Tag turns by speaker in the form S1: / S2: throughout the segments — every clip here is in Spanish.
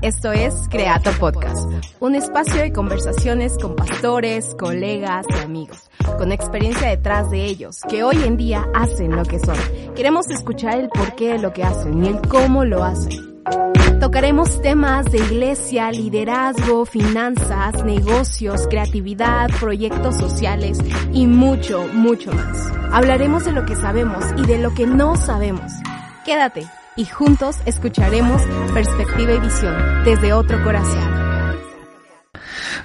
S1: Esto es Creato Podcast, un espacio de conversaciones con pastores, colegas y amigos, con experiencia detrás de ellos, que hoy en día hacen lo que son. Queremos escuchar el porqué de lo que hacen y el cómo lo hacen. Tocaremos temas de iglesia, liderazgo, finanzas, negocios, creatividad, proyectos sociales y mucho, mucho más. Hablaremos de lo que sabemos y de lo que no sabemos. Quédate y juntos escucharemos perspectiva y visión desde otro corazón.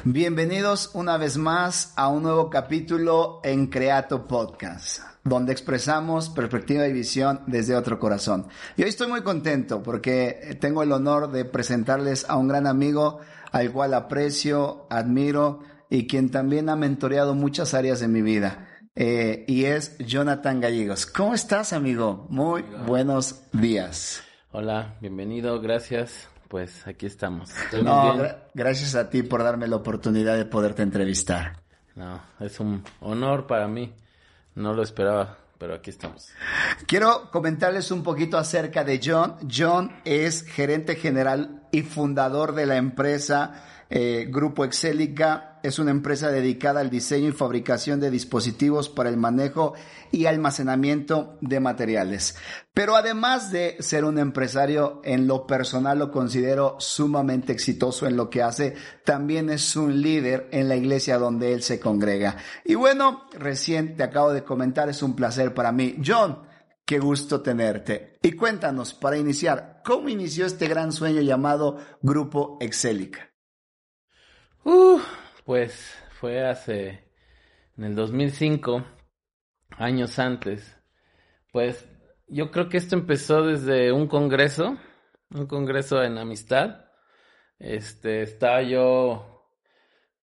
S2: Bienvenidos una vez más a un nuevo capítulo en Creato Podcast, donde expresamos perspectiva y visión desde otro corazón. Y hoy estoy muy contento porque tengo el honor de presentarles a un gran amigo al cual aprecio, admiro y quien también ha mentoreado muchas áreas de mi vida. Eh, y es Jonathan Gallegos. ¿Cómo estás, amigo? Muy buenos días.
S3: Hola, bienvenido, gracias. Pues aquí estamos.
S2: No, gra- gracias a ti por darme la oportunidad de poderte entrevistar.
S3: No, es un honor para mí. No lo esperaba, pero aquí estamos.
S2: Quiero comentarles un poquito acerca de John. John es gerente general y fundador de la empresa eh, Grupo Excelica. Es una empresa dedicada al diseño y fabricación de dispositivos para el manejo y almacenamiento de materiales. Pero además de ser un empresario, en lo personal lo considero sumamente exitoso en lo que hace, también es un líder en la iglesia donde él se congrega. Y bueno, recién te acabo de comentar, es un placer para mí. John, Qué gusto tenerte. Y cuéntanos, para iniciar, ¿cómo inició este gran sueño llamado Grupo Excelica?
S3: Uh, pues fue hace, en el 2005, años antes. Pues yo creo que esto empezó desde un congreso, un congreso en amistad. Este, estaba yo,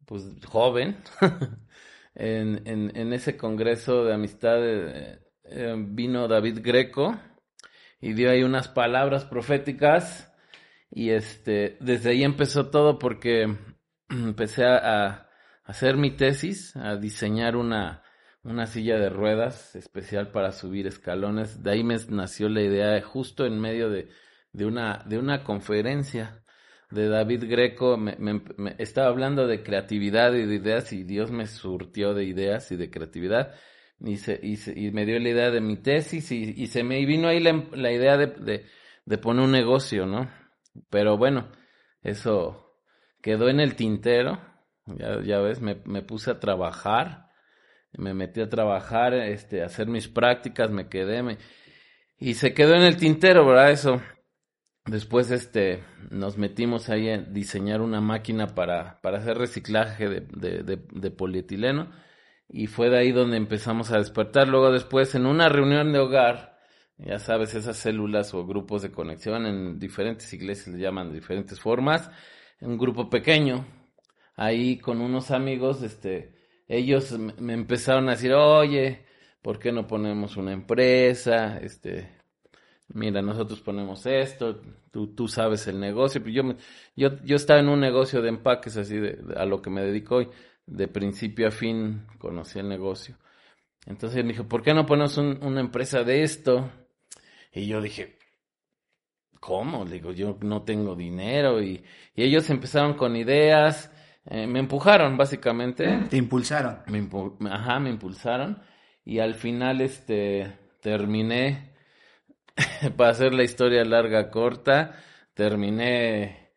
S3: pues, joven. en, en, ese congreso de amistad eh, eh, vino David Greco y dio ahí unas palabras proféticas. Y este, desde ahí empezó todo porque empecé a, hacer mi tesis, a diseñar una, una silla de ruedas especial para subir escalones. De ahí me nació la idea justo en medio de, de una, de una conferencia de David Greco. Me, me- estaba hablando de creatividad y de ideas y Dios me surtió de ideas y de creatividad. Y, se, y, se- y me dio la idea de mi tesis y, y se me vino ahí la, la idea de, de, de poner un negocio, ¿no? Pero bueno, eso quedó en el tintero. Ya, ya ves, me, me puse a trabajar, me metí a trabajar, este, a hacer mis prácticas, me quedé, me... y se quedó en el tintero, ¿verdad? Eso. Después, este, nos metimos ahí a diseñar una máquina para, para hacer reciclaje de, de, de, de polietileno, y fue de ahí donde empezamos a despertar. Luego, después, en una reunión de hogar, ya sabes, esas células o grupos de conexión en diferentes iglesias le llaman de diferentes formas, un grupo pequeño, ahí con unos amigos, este, ellos me empezaron a decir, oye, ¿por qué no ponemos una empresa? Este, mira, nosotros ponemos esto, tú, tú sabes el negocio. Yo, me- yo, yo estaba en un negocio de empaques así de, de- a lo que me dedico hoy, de principio a fin conocí el negocio. Entonces me dijo, ¿por qué no ponemos un- una empresa de esto? Y yo dije, ¿cómo? Le digo, yo no tengo dinero. Y, y ellos empezaron con ideas, eh, me empujaron básicamente.
S2: Te impulsaron.
S3: Me impu- ajá, me impulsaron. Y al final, este, terminé, para hacer la historia larga, corta, terminé,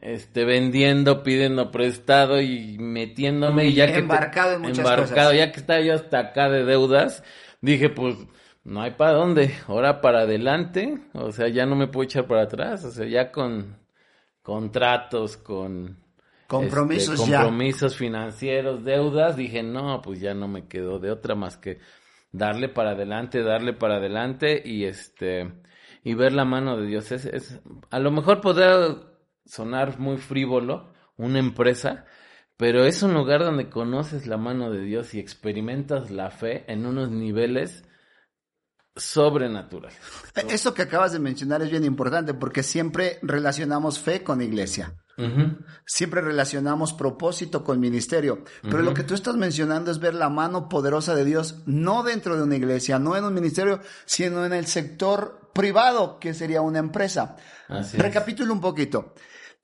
S3: este, vendiendo, pidiendo prestado y metiéndome. Y ya que te-
S2: Embarcado en muchas
S3: embarcado,
S2: cosas.
S3: ya que estaba yo hasta acá de deudas, dije, pues, no hay para dónde, ahora para adelante, o sea, ya no me puedo echar para atrás, o sea, ya con contratos, con
S2: Compromisos
S3: este,
S2: ya.
S3: compromisos financieros, deudas, dije, no, pues ya no me quedó de otra más que darle para adelante, darle para adelante y este y ver la mano de Dios. Es, es a lo mejor podrá sonar muy frívolo una empresa, pero es un lugar donde conoces la mano de Dios y experimentas la fe en unos niveles sobrenaturales.
S2: Eso que acabas de mencionar es bien importante porque siempre relacionamos fe con iglesia. Siempre relacionamos propósito con ministerio. Pero lo que tú estás mencionando es ver la mano poderosa de Dios no dentro de una iglesia, no en un ministerio, sino en el sector privado, que sería una empresa.
S3: Así es.
S2: Recapitulo un poquito.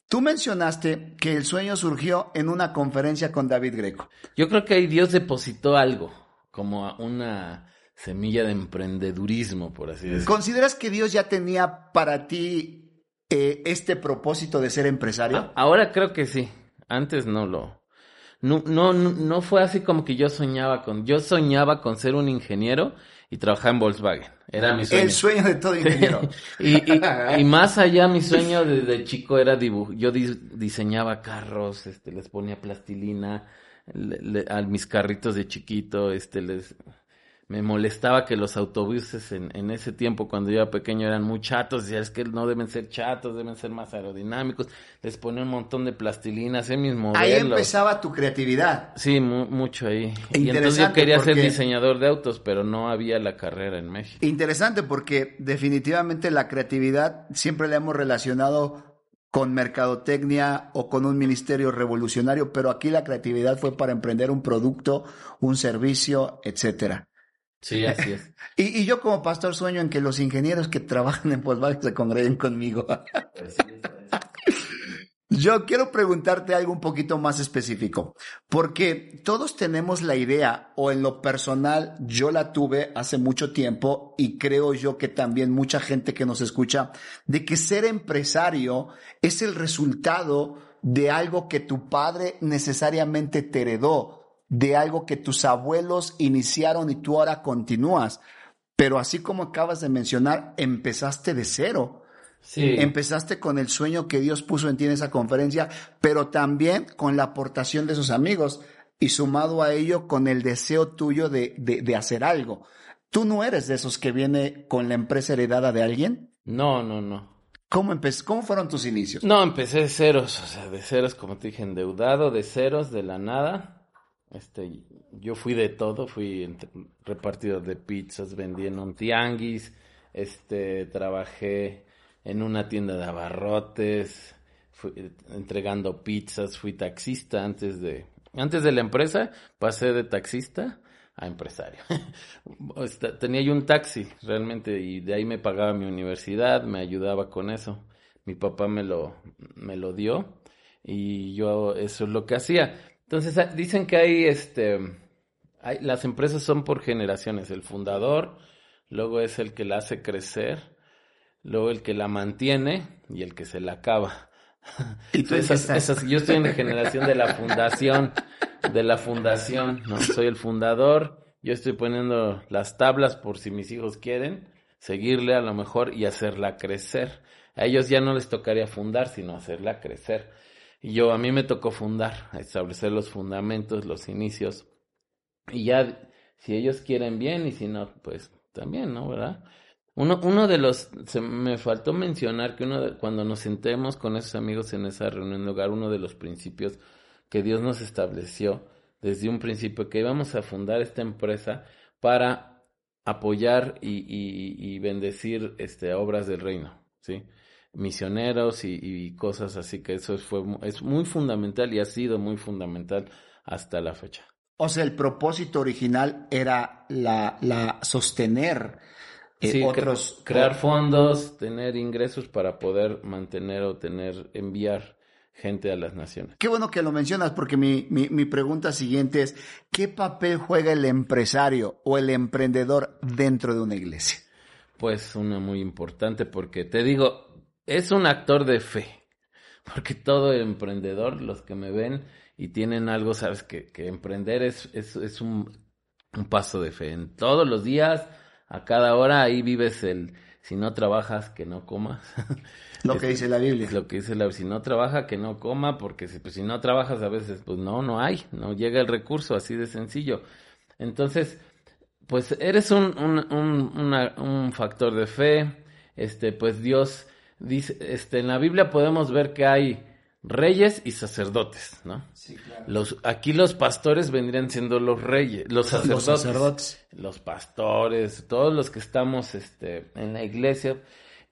S2: Tú mencionaste que el sueño surgió en una conferencia con David Greco.
S3: Yo creo que ahí Dios depositó algo, como una semilla de emprendedurismo, por así decirlo.
S2: ¿Consideras que Dios ya tenía para ti eh, este propósito de ser empresario?
S3: A- Ahora creo que sí. Antes no lo. No, no, no, fue así como que yo soñaba con. Yo soñaba con ser un ingeniero y trabajar en Volkswagen. Era mi sueño.
S2: El sueño de todo ingeniero.
S3: y, y, y más allá, mi sueño desde chico era dibujo. Yo di- diseñaba carros, este, les ponía plastilina le- le- a mis carritos de chiquito, este, les me molestaba que los autobuses en, en ese tiempo, cuando yo era pequeño, eran muy chatos. Decía, es que no deben ser chatos, deben ser más aerodinámicos. Les ponía un montón de plastilina, hacía mis modelos.
S2: Ahí empezaba tu creatividad.
S3: Sí, mu- mucho ahí. Y entonces yo quería ser diseñador de autos, pero no había la carrera en México.
S2: Interesante porque definitivamente la creatividad siempre la hemos relacionado con mercadotecnia o con un ministerio revolucionario, pero aquí la creatividad fue para emprender un producto, un servicio, etcétera.
S3: Sí, así es.
S2: Y, y yo como pastor sueño en que los ingenieros que trabajan en Volkswagen se congreguen conmigo. Yo quiero preguntarte algo un poquito más específico, porque todos tenemos la idea, o en lo personal yo la tuve hace mucho tiempo y creo yo que también mucha gente que nos escucha, de que ser empresario es el resultado de algo que tu padre necesariamente te heredó, de algo que tus abuelos iniciaron y tú ahora continúas. Pero así como acabas de mencionar, empezaste de cero.
S3: Sí.
S2: Empezaste con el sueño que Dios puso en ti en esa conferencia, pero también con la aportación de sus amigos y sumado a ello con el deseo tuyo de, de, de hacer algo. ¿Tú no eres de esos que viene con la empresa heredada de alguien?
S3: No, no, no.
S2: ¿Cómo, ¿Cómo fueron tus inicios?
S3: No, empecé de ceros, o sea, de ceros, como te dije, endeudado, de ceros, de la nada. Este, yo fui de todo, fui repartidor de pizzas, vendí en un tianguis, este, trabajé en una tienda de abarrotes, eh, entregando pizzas, fui taxista antes de, antes de la empresa, pasé de taxista a empresario. Esta- Tenía yo un taxi realmente y de ahí me pagaba mi universidad, me ayudaba con eso. Mi papá me lo, me lo dio y yo eso es lo que hacía. Entonces ah, dicen que hay este, hay, las empresas son por generaciones. El fundador, luego es el que la hace crecer, luego el que la mantiene y el que se la acaba.
S2: ¿Y tú
S3: Esas- esas- yo estoy en la generación de la fundación, de la fundación, ¿no? Soy el fundador, yo estoy poniendo las tablas por si mis hijos quieren seguirle a lo mejor y hacerla crecer. A ellos ya no les tocaría fundar, sino hacerla crecer. Y yo, a mí me tocó fundar, establecer los fundamentos, los inicios. Y ya, si ellos quieren bien y si no, pues también, ¿no? ¿Verdad? Uno, uno de los, se me faltó mencionar que uno de- cuando nos sentemos con esos amigos en esa reunión de hogar, uno de los principios que Dios nos estableció desde un principio, que íbamos a fundar esta empresa para apoyar y, y, y bendecir este, obras del reino, ¿sí? Misioneros y, y cosas así, que eso fue, es muy fundamental y ha sido muy fundamental hasta la fecha.
S2: O sea, el propósito original era la, la sostener eh,
S3: Sí,
S2: otros
S3: crear fondos, tener ingresos para poder mantener o tener, enviar gente a las naciones.
S2: Qué bueno que lo mencionas porque mi, mi, mi pregunta siguiente es, ¿qué papel juega el empresario o el emprendedor dentro de una iglesia?
S3: Pues una muy importante porque te digo, es un actor de fe. Porque todo emprendedor, los que me ven y tienen algo, sabes que, que emprender es, es, es un, un paso de fe. En todos los días, a cada hora, ahí vives el, si no trabajas, que no comas.
S2: Lo que dice la Biblia.
S3: Es lo que dice la, si no trabaja, que no coma, porque si, pues, si no trabajas a veces, pues no, no hay, no llega el recurso, así de sencillo. Entonces, pues eres un, un, un, una- un factor de fe, este, pues Dios dice, este, en la Biblia podemos ver que hay reyes y sacerdotes, ¿no?
S2: Sí, claro.
S3: Los, aquí los pastores vendrían siendo los reyes, los sacerdotes,
S2: Los sacerdotes.
S3: los pastores, todos los que estamos este, en la iglesia.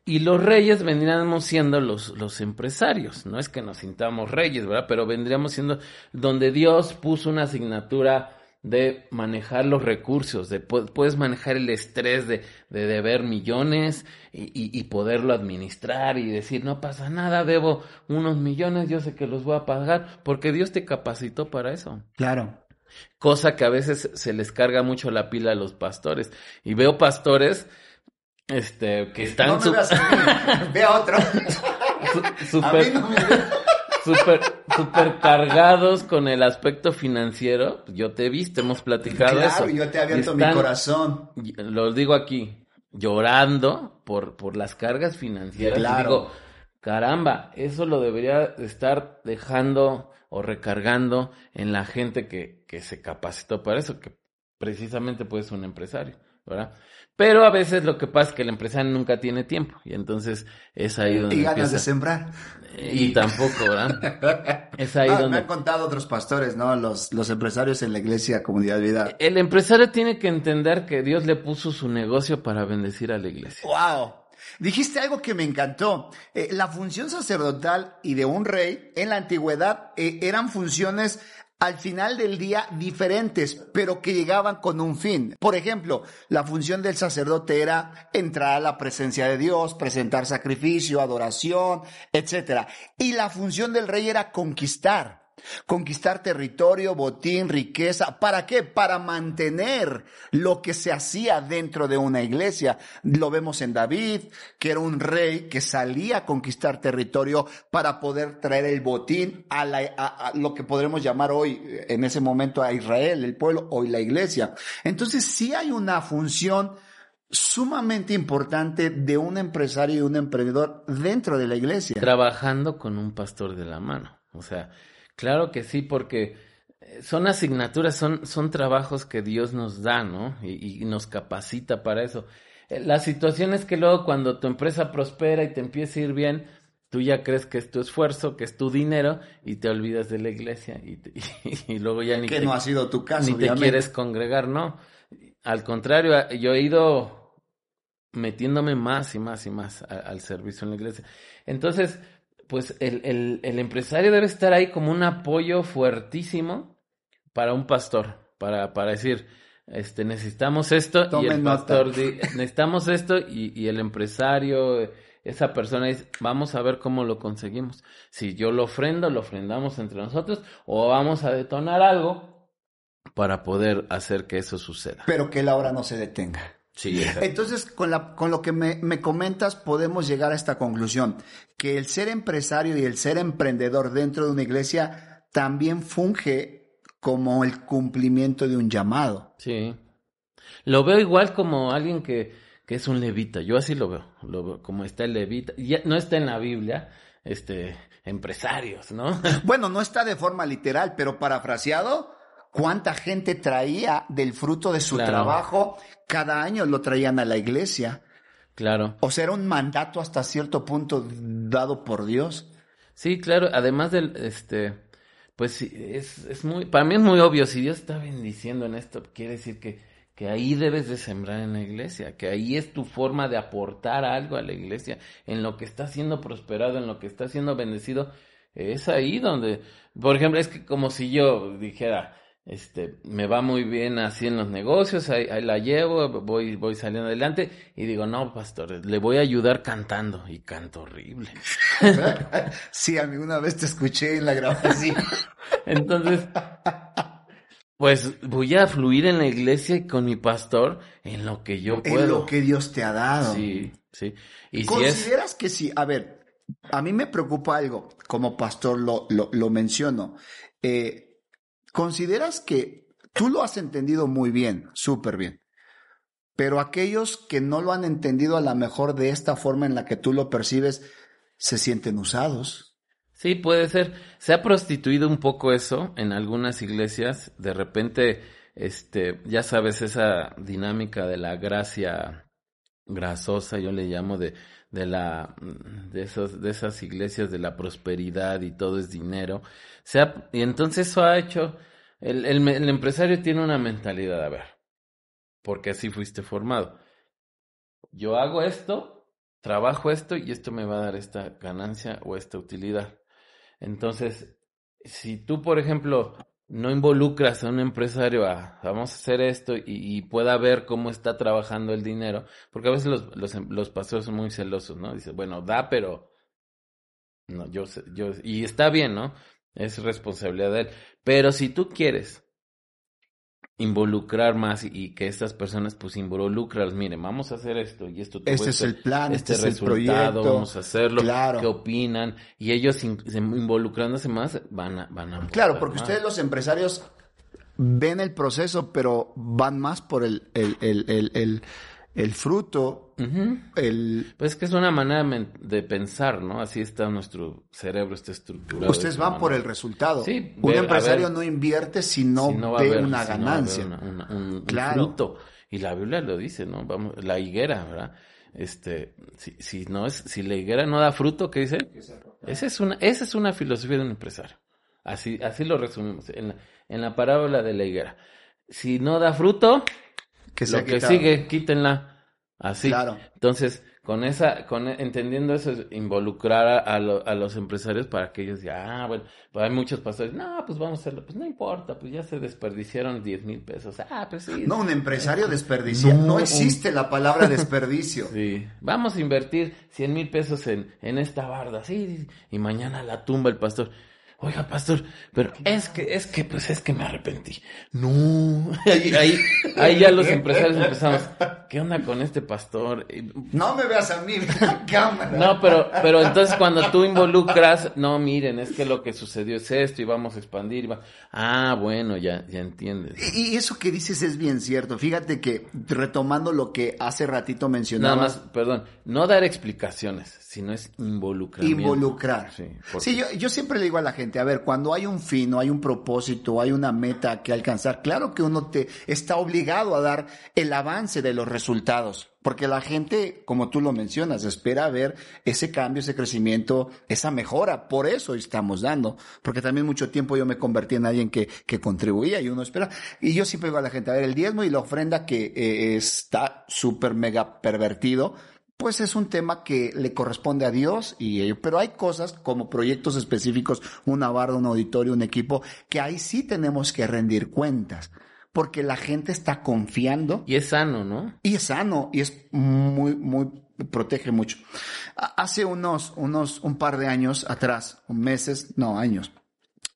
S3: Y los reyes vendríamos siendo los, los empresarios. No es que nos sintamos reyes, ¿verdad? Pero vendríamos siendo donde Dios puso una asignatura de manejar los recursos, de pu- puedes manejar el estrés de, de deber millones y, y- y poderlo administrar y decir, no pasa nada, debo unos millones, yo sé que los voy a pagar, porque Dios te capacitó para eso.
S2: Claro.
S3: Cosa que a veces se les carga mucho la pila a los pastores. Y veo pastores este, que están
S2: No me
S3: su-
S2: ve a otro.
S3: su-
S2: A mí
S3: super,
S2: no me veas.
S3: Super, super cargados con el aspecto financiero. Yo te he visto, hemos platicado
S2: Claro,
S3: eso.
S2: yo te he abierto mi corazón.
S3: Lo digo aquí, llorando por, por las cargas financieras. Y
S2: Claro.
S3: digo, caramba, eso lo debería de estar dejando o recargando en la gente que, que se capacitó para eso, que precisamente puede ser un empresario, ¿verdad? Pero a veces lo que pasa es que el empresario nunca tiene tiempo y entonces es ahí donde
S2: Y ganas de
S3: empieza.
S2: sembrar.
S3: Y tampoco, ¿verdad? Es ahí
S2: Ah, Me
S3: donde...
S2: han contado otros pastores, ¿no? Los, los empresarios en la iglesia Comunidad Vida.
S3: El empresario tiene que entender que Dios le puso su negocio para bendecir a la iglesia.
S2: ¡Wow! Dijiste algo que me encantó. Eh, la función sacerdotal y de un rey en la antigüedad eh, eran funciones al final del día diferentes, pero que llegaban con un fin. Por ejemplo, la función del sacerdote era entrar a la presencia de Dios, presentar sacrificio, adoración, etcétera. Y la función del rey era conquistar. Conquistar territorio, botín, riqueza. ¿Para qué? Para mantener lo que se hacía dentro de una iglesia. Lo vemos en David, que era un rey que salía a conquistar territorio para poder traer el botín a, la- a- lo que podremos llamar hoy, en ese momento, a Israel, el pueblo, hoy la iglesia. Entonces sí hay una función sumamente importante de un empresario y un emprendedor dentro de la iglesia.
S3: Trabajando con un pastor de la mano. O sea, claro que sí, porque eh, son asignaturas, son, son trabajos que Dios nos da, ¿no? Y, y nos capacita para eso. Eh, La situación es que luego cuando tu empresa prospera y te empieza a ir bien, tú ya crees que es tu esfuerzo, que es tu dinero y te olvidas de la iglesia y, te- y luego ya ni
S2: que
S3: te,
S2: no ha sido tu caso,
S3: ni te quieres congregar, no. Al contrario, yo he ido metiéndome más y más y más a- al servicio en la iglesia. Entonces, pues el, el, el empresario debe estar ahí como un apoyo fuertísimo para un pastor, para, para decir, este, necesitamos esto y el pastor di- necesitamos esto y, y el empresario, esa persona dice, vamos a ver cómo lo conseguimos. Si yo lo ofrendo, lo ofrendamos entre nosotros o vamos a detonar algo para poder hacer que eso suceda.
S2: Pero que la obra no se detenga.
S3: Sí.
S2: Entonces, con, la, con lo que me, me comentas, podemos llegar a esta conclusión, que el ser empresario y el ser emprendedor dentro de una iglesia también funge como el cumplimiento de un llamado.
S3: Sí. Lo veo igual como alguien que, que es un levita. Yo así lo veo. Lo veo como está el levita. Ya, no está en la Biblia, este, empresarios, ¿no?
S2: Bueno, no está de forma literal, pero parafraseado, ¿cuánta gente traía del fruto de su
S3: Claro.
S2: trabajo? Cada año lo traían a la iglesia.
S3: claro.
S2: O sea, era un mandato hasta cierto punto dado por Dios.
S3: Sí, claro. Además del, este, pues sí, es, es muy, para mí es muy obvio. Si Dios está bendiciendo en esto, quiere decir que, que ahí debes de sembrar en la iglesia, que ahí es tu forma de aportar algo a la iglesia, en lo que está siendo prosperado, en lo que está siendo bendecido, es ahí donde, por ejemplo, es que como si yo dijera, este, me va muy bien así en los negocios, ahí, ahí la llevo, voy, voy saliendo adelante, y digo, no, pastor, le voy a ayudar cantando, y canto horrible.
S2: Sí, alguna vez te escuché en la grabación.
S3: Entonces, pues voy a fluir en la iglesia y con mi pastor en lo que yo puedo.
S2: en lo que Dios te ha dado.
S3: Sí, sí. Y si es,
S2: ¿Consideras que sí? A ver, a mí me preocupa algo, como pastor lo, lo, lo menciono. Eh, ¿Consideras que tú lo has entendido muy bien, súper bien? Pero aquellos que no lo han entendido a lo mejor de esta forma en la que tú lo percibes, se sienten usados.
S3: sí, puede ser. Se ha prostituido un poco eso en algunas iglesias. De repente, este, ya sabes, esa dinámica de la gracia grasosa, yo le llamo de, de la de esos de esas iglesias de la prosperidad y todo es dinero. sea, y entonces eso ha hecho el, el, el empresario tiene una mentalidad, a ver, porque así fuiste formado. Yo hago esto, trabajo esto y esto me va a dar esta ganancia o esta utilidad. Entonces, si tú, por ejemplo, no involucras a un empresario a vamos a hacer esto y, pueda ver cómo está trabajando el dinero, porque a veces los, los, los pastores son muy celosos, ¿no? Dice, bueno, da, pero no, yo, yo, y está bien, ¿no? Es responsabilidad de él. Pero si tú quieres involucrar más y, que estas personas pues involucran, miren, vamos a hacer esto y esto.
S2: Este es el plan, este, este
S3: es
S2: el proyecto,
S3: vamos a hacerlo,
S2: claro.
S3: qué opinan y ellos involucrándose más van a... Van a
S2: claro, porque ustedes los empresarios ven el proceso, pero van más por el, el, el, el el...
S3: Pues es que es una manera de pensar, ¿no? Así está nuestro cerebro, está estructurado.
S2: Ustedes van por el resultado. Sí, un empresario no invierte si no, ve una ganancia.
S3: un, fruto. Y la Biblia lo dice, ¿no? Vamos, la higuera, ¿verdad? Este, si, si no es, si la higuera no da fruto, ¿qué dice? Esa es una, esa es una filosofía de un empresario. Así, así lo resumimos en la, en la parábola de la higuera. Si no da fruto, que lo que sigue, quítenla. Así. Claro. Entonces, con esa, con entendiendo eso, es involucrar a, a, los empresarios para que ellos digan, ah, bueno, pues hay muchos pastores, no, pues vamos a hacerlo, pues no importa, pues ya se desperdiciaron 10 mil pesos, ah, pues sí.
S2: No, un empresario desperdicia, no, existe la palabra desperdicio.
S3: sí, vamos a invertir 100 mil pesos en, en esta barda, sí, y mañana la tumba el pastor. Oiga, pastor, pero es que, es que, pues es que me arrepentí. No. Ahí, ahí, ya los empresarios empezamos. ¿Qué onda con este pastor?
S2: No me veas a mí, cámara.
S3: No, pero, pero entonces cuando tú involucras, no, miren, es que lo que sucedió es esto y vamos a expandir. va... Ah, bueno, ya, ya entiendes.
S2: Y eso que dices es bien cierto. Fíjate que retomando lo que hace ratito mencionabas.
S3: Nada más, perdón, no dar explicaciones, sino es involucrar.
S2: Involucrar. Sí, sí yo, yo siempre le digo a la gente, a ver, cuando hay un fin, o hay un propósito, hay una meta que alcanzar, claro que uno te está obligado a dar el avance de los resultados, porque la gente, como tú lo mencionas, espera ver ese cambio, ese crecimiento, esa mejora. Por eso estamos dando, porque también mucho tiempo yo me convertí en alguien que, que contribuía y uno espera. Y yo siempre digo a la gente, a ver, el diezmo y la ofrenda que eh, está súper mega pervertido, pues es un tema que le corresponde a Dios y ello. Pero hay cosas como proyectos específicos, una barra, un auditorio, un equipo, que ahí sí tenemos que rendir cuentas. Porque la gente está confiando.
S3: Y es sano, ¿no?
S2: Y es sano y es muy, muy, protege mucho. Hace unos, unos, un par de años atrás, meses, no, años,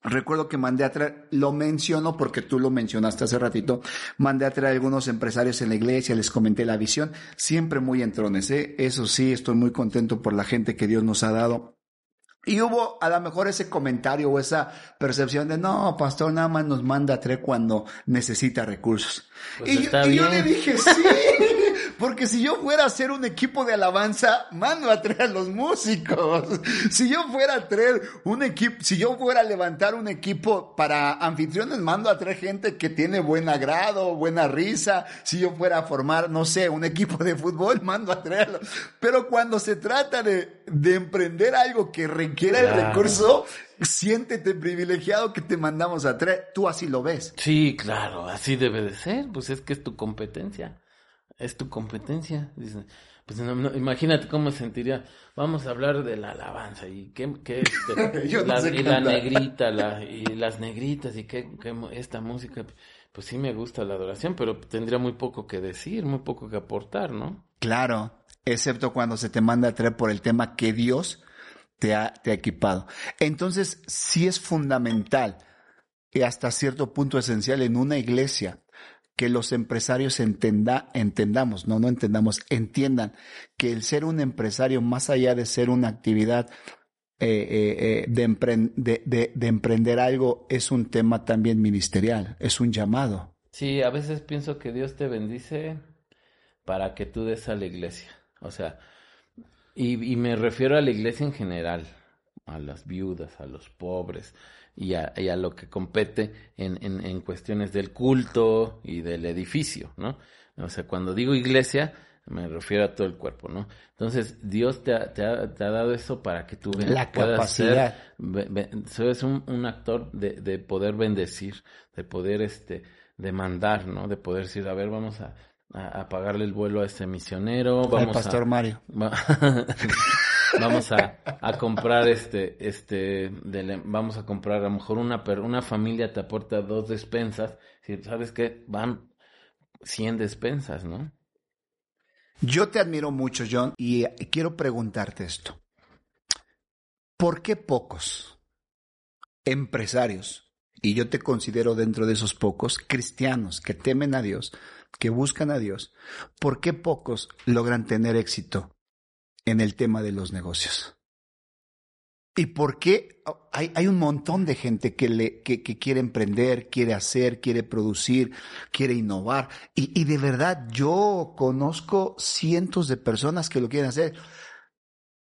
S2: Recuerdo que mandé a traer, lo menciono porque tú lo mencionaste hace ratito, mandé a traer a algunos empresarios en la iglesia, les comenté la visión, siempre muy entrones, ¿eh? eso sí, estoy muy contento por la gente que Dios nos ha dado. Y hubo a lo mejor ese comentario o esa percepción de, no, pastor, nada más nos manda a traer cuando necesita recursos. Pues y, y yo le dije, sí. Porque si yo fuera a hacer un equipo de alabanza, mando a traer a los músicos. Si yo fuera a traer un equipo, si yo fuera a levantar un equipo para anfitriones, mando a traer gente que tiene buen agrado, buena risa. Si yo fuera a formar, no sé, un equipo de fútbol, mando a traerlo. Pero cuando se trata de, de emprender algo que requiera el recurso, siéntete privilegiado que te mandamos a traer. Tú así lo ves.
S3: Sí, claro, así debe de ser. Pues es que es tu competencia es tu competencia. Pues imagínate cómo se sentiría. Vamos a hablar de la alabanza y qué, qué este, y la negrita, la, y las negritas y qué, esta música. Pues sí me gusta la adoración, pero tendría muy poco que decir, muy poco que aportar, ¿no?
S2: Claro, excepto cuando se te manda a traer por el tema que Dios te ha, te ha equipado. Entonces, sí es fundamental y hasta cierto punto esencial en una iglesia que los empresarios entenda, entendamos, no, no entendamos, entiendan que el ser un empresario, más allá de ser una actividad eh, eh, eh de, de, de, emprender algo, es un tema también ministerial, es un llamado.
S3: Sí, a veces pienso que Dios te bendice para que tú des a la iglesia. O sea, y me refiero a la iglesia en general, a las viudas, a los pobres, y a, y a lo que compete en, en, en, cuestiones del culto y del edificio, ¿no? O sea, cuando digo iglesia, me refiero a todo el cuerpo, ¿no? Entonces, Dios te ha, te ha, te ha dado eso para que tú
S2: La
S3: puedas
S2: capacidad.
S3: ser, be- be- seas un, un actor de, de poder bendecir, de poder este demandar, ¿no? De poder decir, a ver, vamos a, a, a pagarle el vuelo a este misionero,
S2: Al
S3: vamos
S2: pastor
S3: a,
S2: Mario.
S3: Va- vamos a, a comprar este, este, vamos a comprar a lo mejor una, una familia te aporta dos despensas, si sabes que van 100 despensas, ¿no?
S2: Yo te admiro mucho, John, y eh, quiero preguntarte esto. ¿Por qué pocos empresarios, y yo te considero dentro de esos pocos, cristianos que temen a Dios, que buscan a Dios, ¿por qué pocos logran tener éxito en el tema de los negocios? ¿Y por qué hay, hay un montón de gente que, le, que, que quiere emprender, quiere hacer, quiere producir, quiere innovar? Y, y de verdad, yo conozco cientos de personas que lo quieren hacer,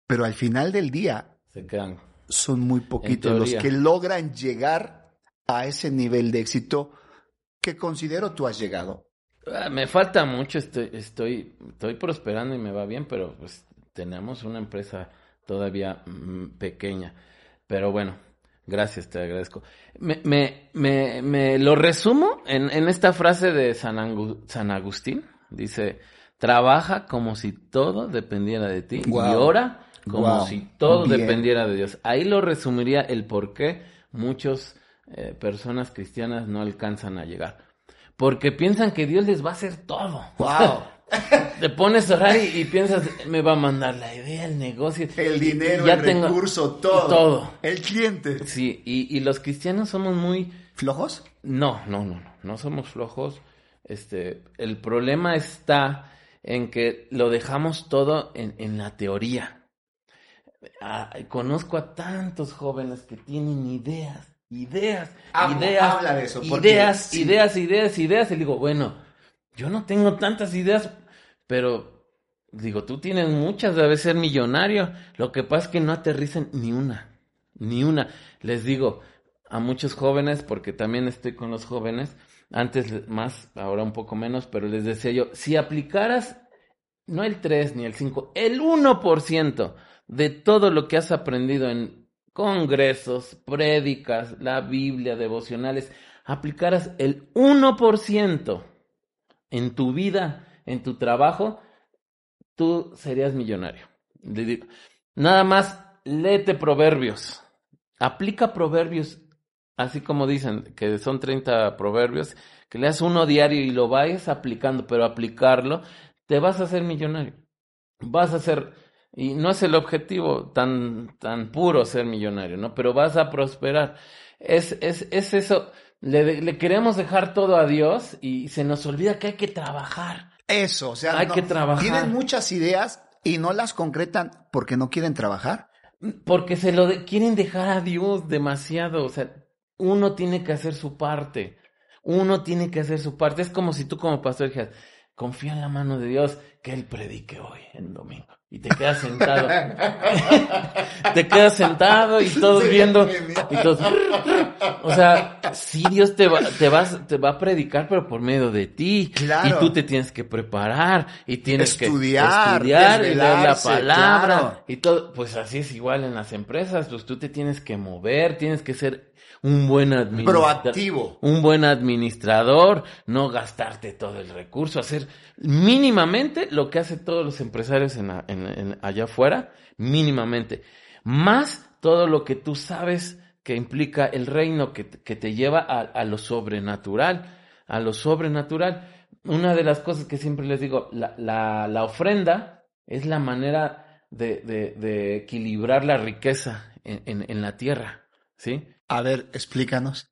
S2: pero al final del día
S3: Se quedan.
S2: son muy poquitos los que logran llegar a ese nivel de éxito que considero tú has llegado.
S3: Ah, Me falta mucho, estoy, estoy, estoy prosperando y me va bien, pero pues tenemos una empresa todavía mm, pequeña. Pero bueno, gracias, te agradezco. Me, me, me, me lo resumo en, en esta frase de San, Angu- San Agustín. Dice, trabaja como si todo dependiera de ti y ora como si todo
S2: Bien.
S3: dependiera de Dios. Ahí lo resumiría el por qué muchas personas cristianas no alcanzan a llegar. Porque piensan que Dios les va a hacer todo.
S2: ¡Wow!
S3: Te pones a orar y, y piensas, me va a mandar la idea, el negocio.
S2: El dinero,
S3: Ya
S2: el
S3: tengo-
S2: recurso, todo.
S3: todo.
S2: El cliente.
S3: Sí, y, y los cristianos somos muy...
S2: ¿Flojos?
S3: No, no, no, no, no somos flojos. Este, el problema está en que lo dejamos todo en, en la teoría. Ah, conozco a tantos jóvenes que tienen ideas, ideas, ideas,
S2: habla de eso,
S3: ideas,
S2: sí.
S3: ideas, ideas, ideas. Y digo, bueno, yo no tengo tantas ideas, pero digo, tú tienes muchas, debes ser millonario. Lo que pasa es que no aterrizan ni una, ni una. Les digo a muchos jóvenes, porque también estoy con los jóvenes, antes más, ahora un poco menos, pero les decía yo, si aplicaras no el 3 ni el 5, el 1% de todo lo que has aprendido en congresos, prédicas, la Biblia, devocionales, aplicaras el 1% en tu vida, en tu trabajo, tú serías millonario. Nada más léete proverbios. Aplica proverbios, así como dicen que son 30 proverbios, que leas uno diario y lo vayas aplicando, pero aplicarlo, te vas a hacer millonario. Vas a ser, y no es el objetivo tan, tan puro ser millonario, ¿no? Pero vas a prosperar. Es, es, es eso, le, le queremos dejar todo a Dios y se nos olvida que hay que trabajar.
S2: Eso, o sea,
S3: Hay que trabajar.
S2: Tienen muchas ideas y no las concretan porque no quieren trabajar.
S3: Porque se lo de- quieren dejar a Dios demasiado. O sea, uno tiene que hacer su parte. Uno tiene que hacer su parte. Es como si tú como pastor dijeras, confía en la mano de Dios que Él predique hoy en domingo. Y te quedas sentado. te quedas sentado y todos viendo. Y todos, o sea, sí Dios te va, te vas, te va a predicar, pero por medio de ti.
S2: Claro.
S3: Y tú te tienes que preparar y tienes
S2: Estudiar,
S3: que estudiar y leer la palabra
S2: claro.
S3: y todo. Pues así es igual en las empresas. Pues tú te tienes que mover, tienes que ser un buen administrador.
S2: Proactivo.
S3: Un buen administrador, no gastarte todo el recurso, hacer mínimamente lo que hacen todos los empresarios en en- en- allá afuera, mínimamente. Más todo lo que tú sabes que implica el reino que, te- que te lleva a, a lo sobrenatural, a lo sobrenatural. Una de las cosas que siempre les digo, la, la, la ofrenda es la manera de, de, de equilibrar la riqueza en, en, en la tierra, ¿sí?
S2: A ver, explícanos.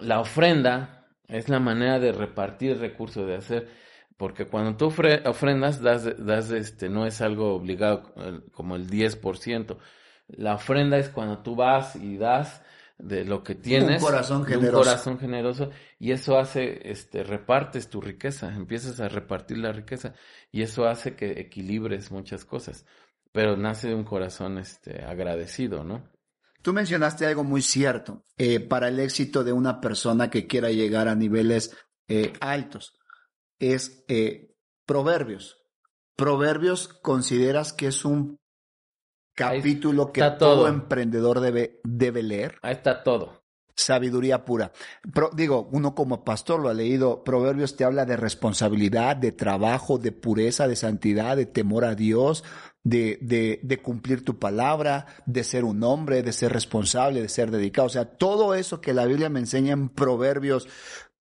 S3: La ofrenda es la manera de repartir recursos, de hacer, porque cuando tú ofre- ofrendas, das, das este, no es algo obligado eh, como el 10%. La ofrenda es cuando tú vas y das de lo que tienes.
S2: corazón
S3: de
S2: generoso.
S3: Un corazón generoso. Y eso hace, este, repartes tu riqueza, empiezas a repartir la riqueza. Y eso hace que equilibres muchas cosas. Pero nace de un corazón, este, agradecido, ¿no?
S2: Tú mencionaste algo muy cierto. Eh, para el éxito de una persona que quiera llegar a niveles eh, altos, es eh, proverbios. Proverbios, ¿consideras que es un capítulo que todo.
S3: todo.
S2: emprendedor debe, debe leer?
S3: Ahí está todo.
S2: Sabiduría pura. Pro- digo, uno como pastor lo ha leído. Proverbios te habla de responsabilidad, de trabajo, de pureza, de santidad, de temor a Dios, de, de, de cumplir tu palabra, de ser un hombre, de ser responsable, de ser dedicado. O sea, todo eso que la Biblia me enseña en Proverbios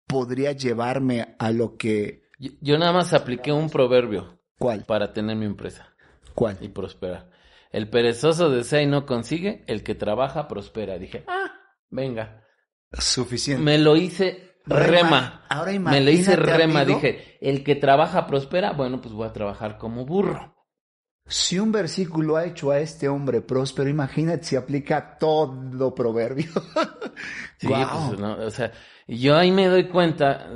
S2: podría llevarme a lo que...
S3: Yo, yo nada más apliqué un proverbio
S2: ¿Cuál?
S3: para tener mi empresa y
S2: ¿Cuál?
S3: prosperar. El perezoso desea y no consigue, el que trabaja prospera. Dije, ah, venga.
S2: Suficiente.
S3: Me lo hice
S2: Rema.
S3: rema.
S2: Ahora
S3: Me lo hice
S2: imagínate,
S3: rema.
S2: amigo.
S3: Dije, el que trabaja prospera, bueno, pues voy a trabajar como burro.
S2: Si un versículo ha hecho a este hombre próspero, imagínate si aplica todo proverbio.
S3: Sí,
S2: Guau.
S3: pues, no, o sea, yo ahí me doy cuenta,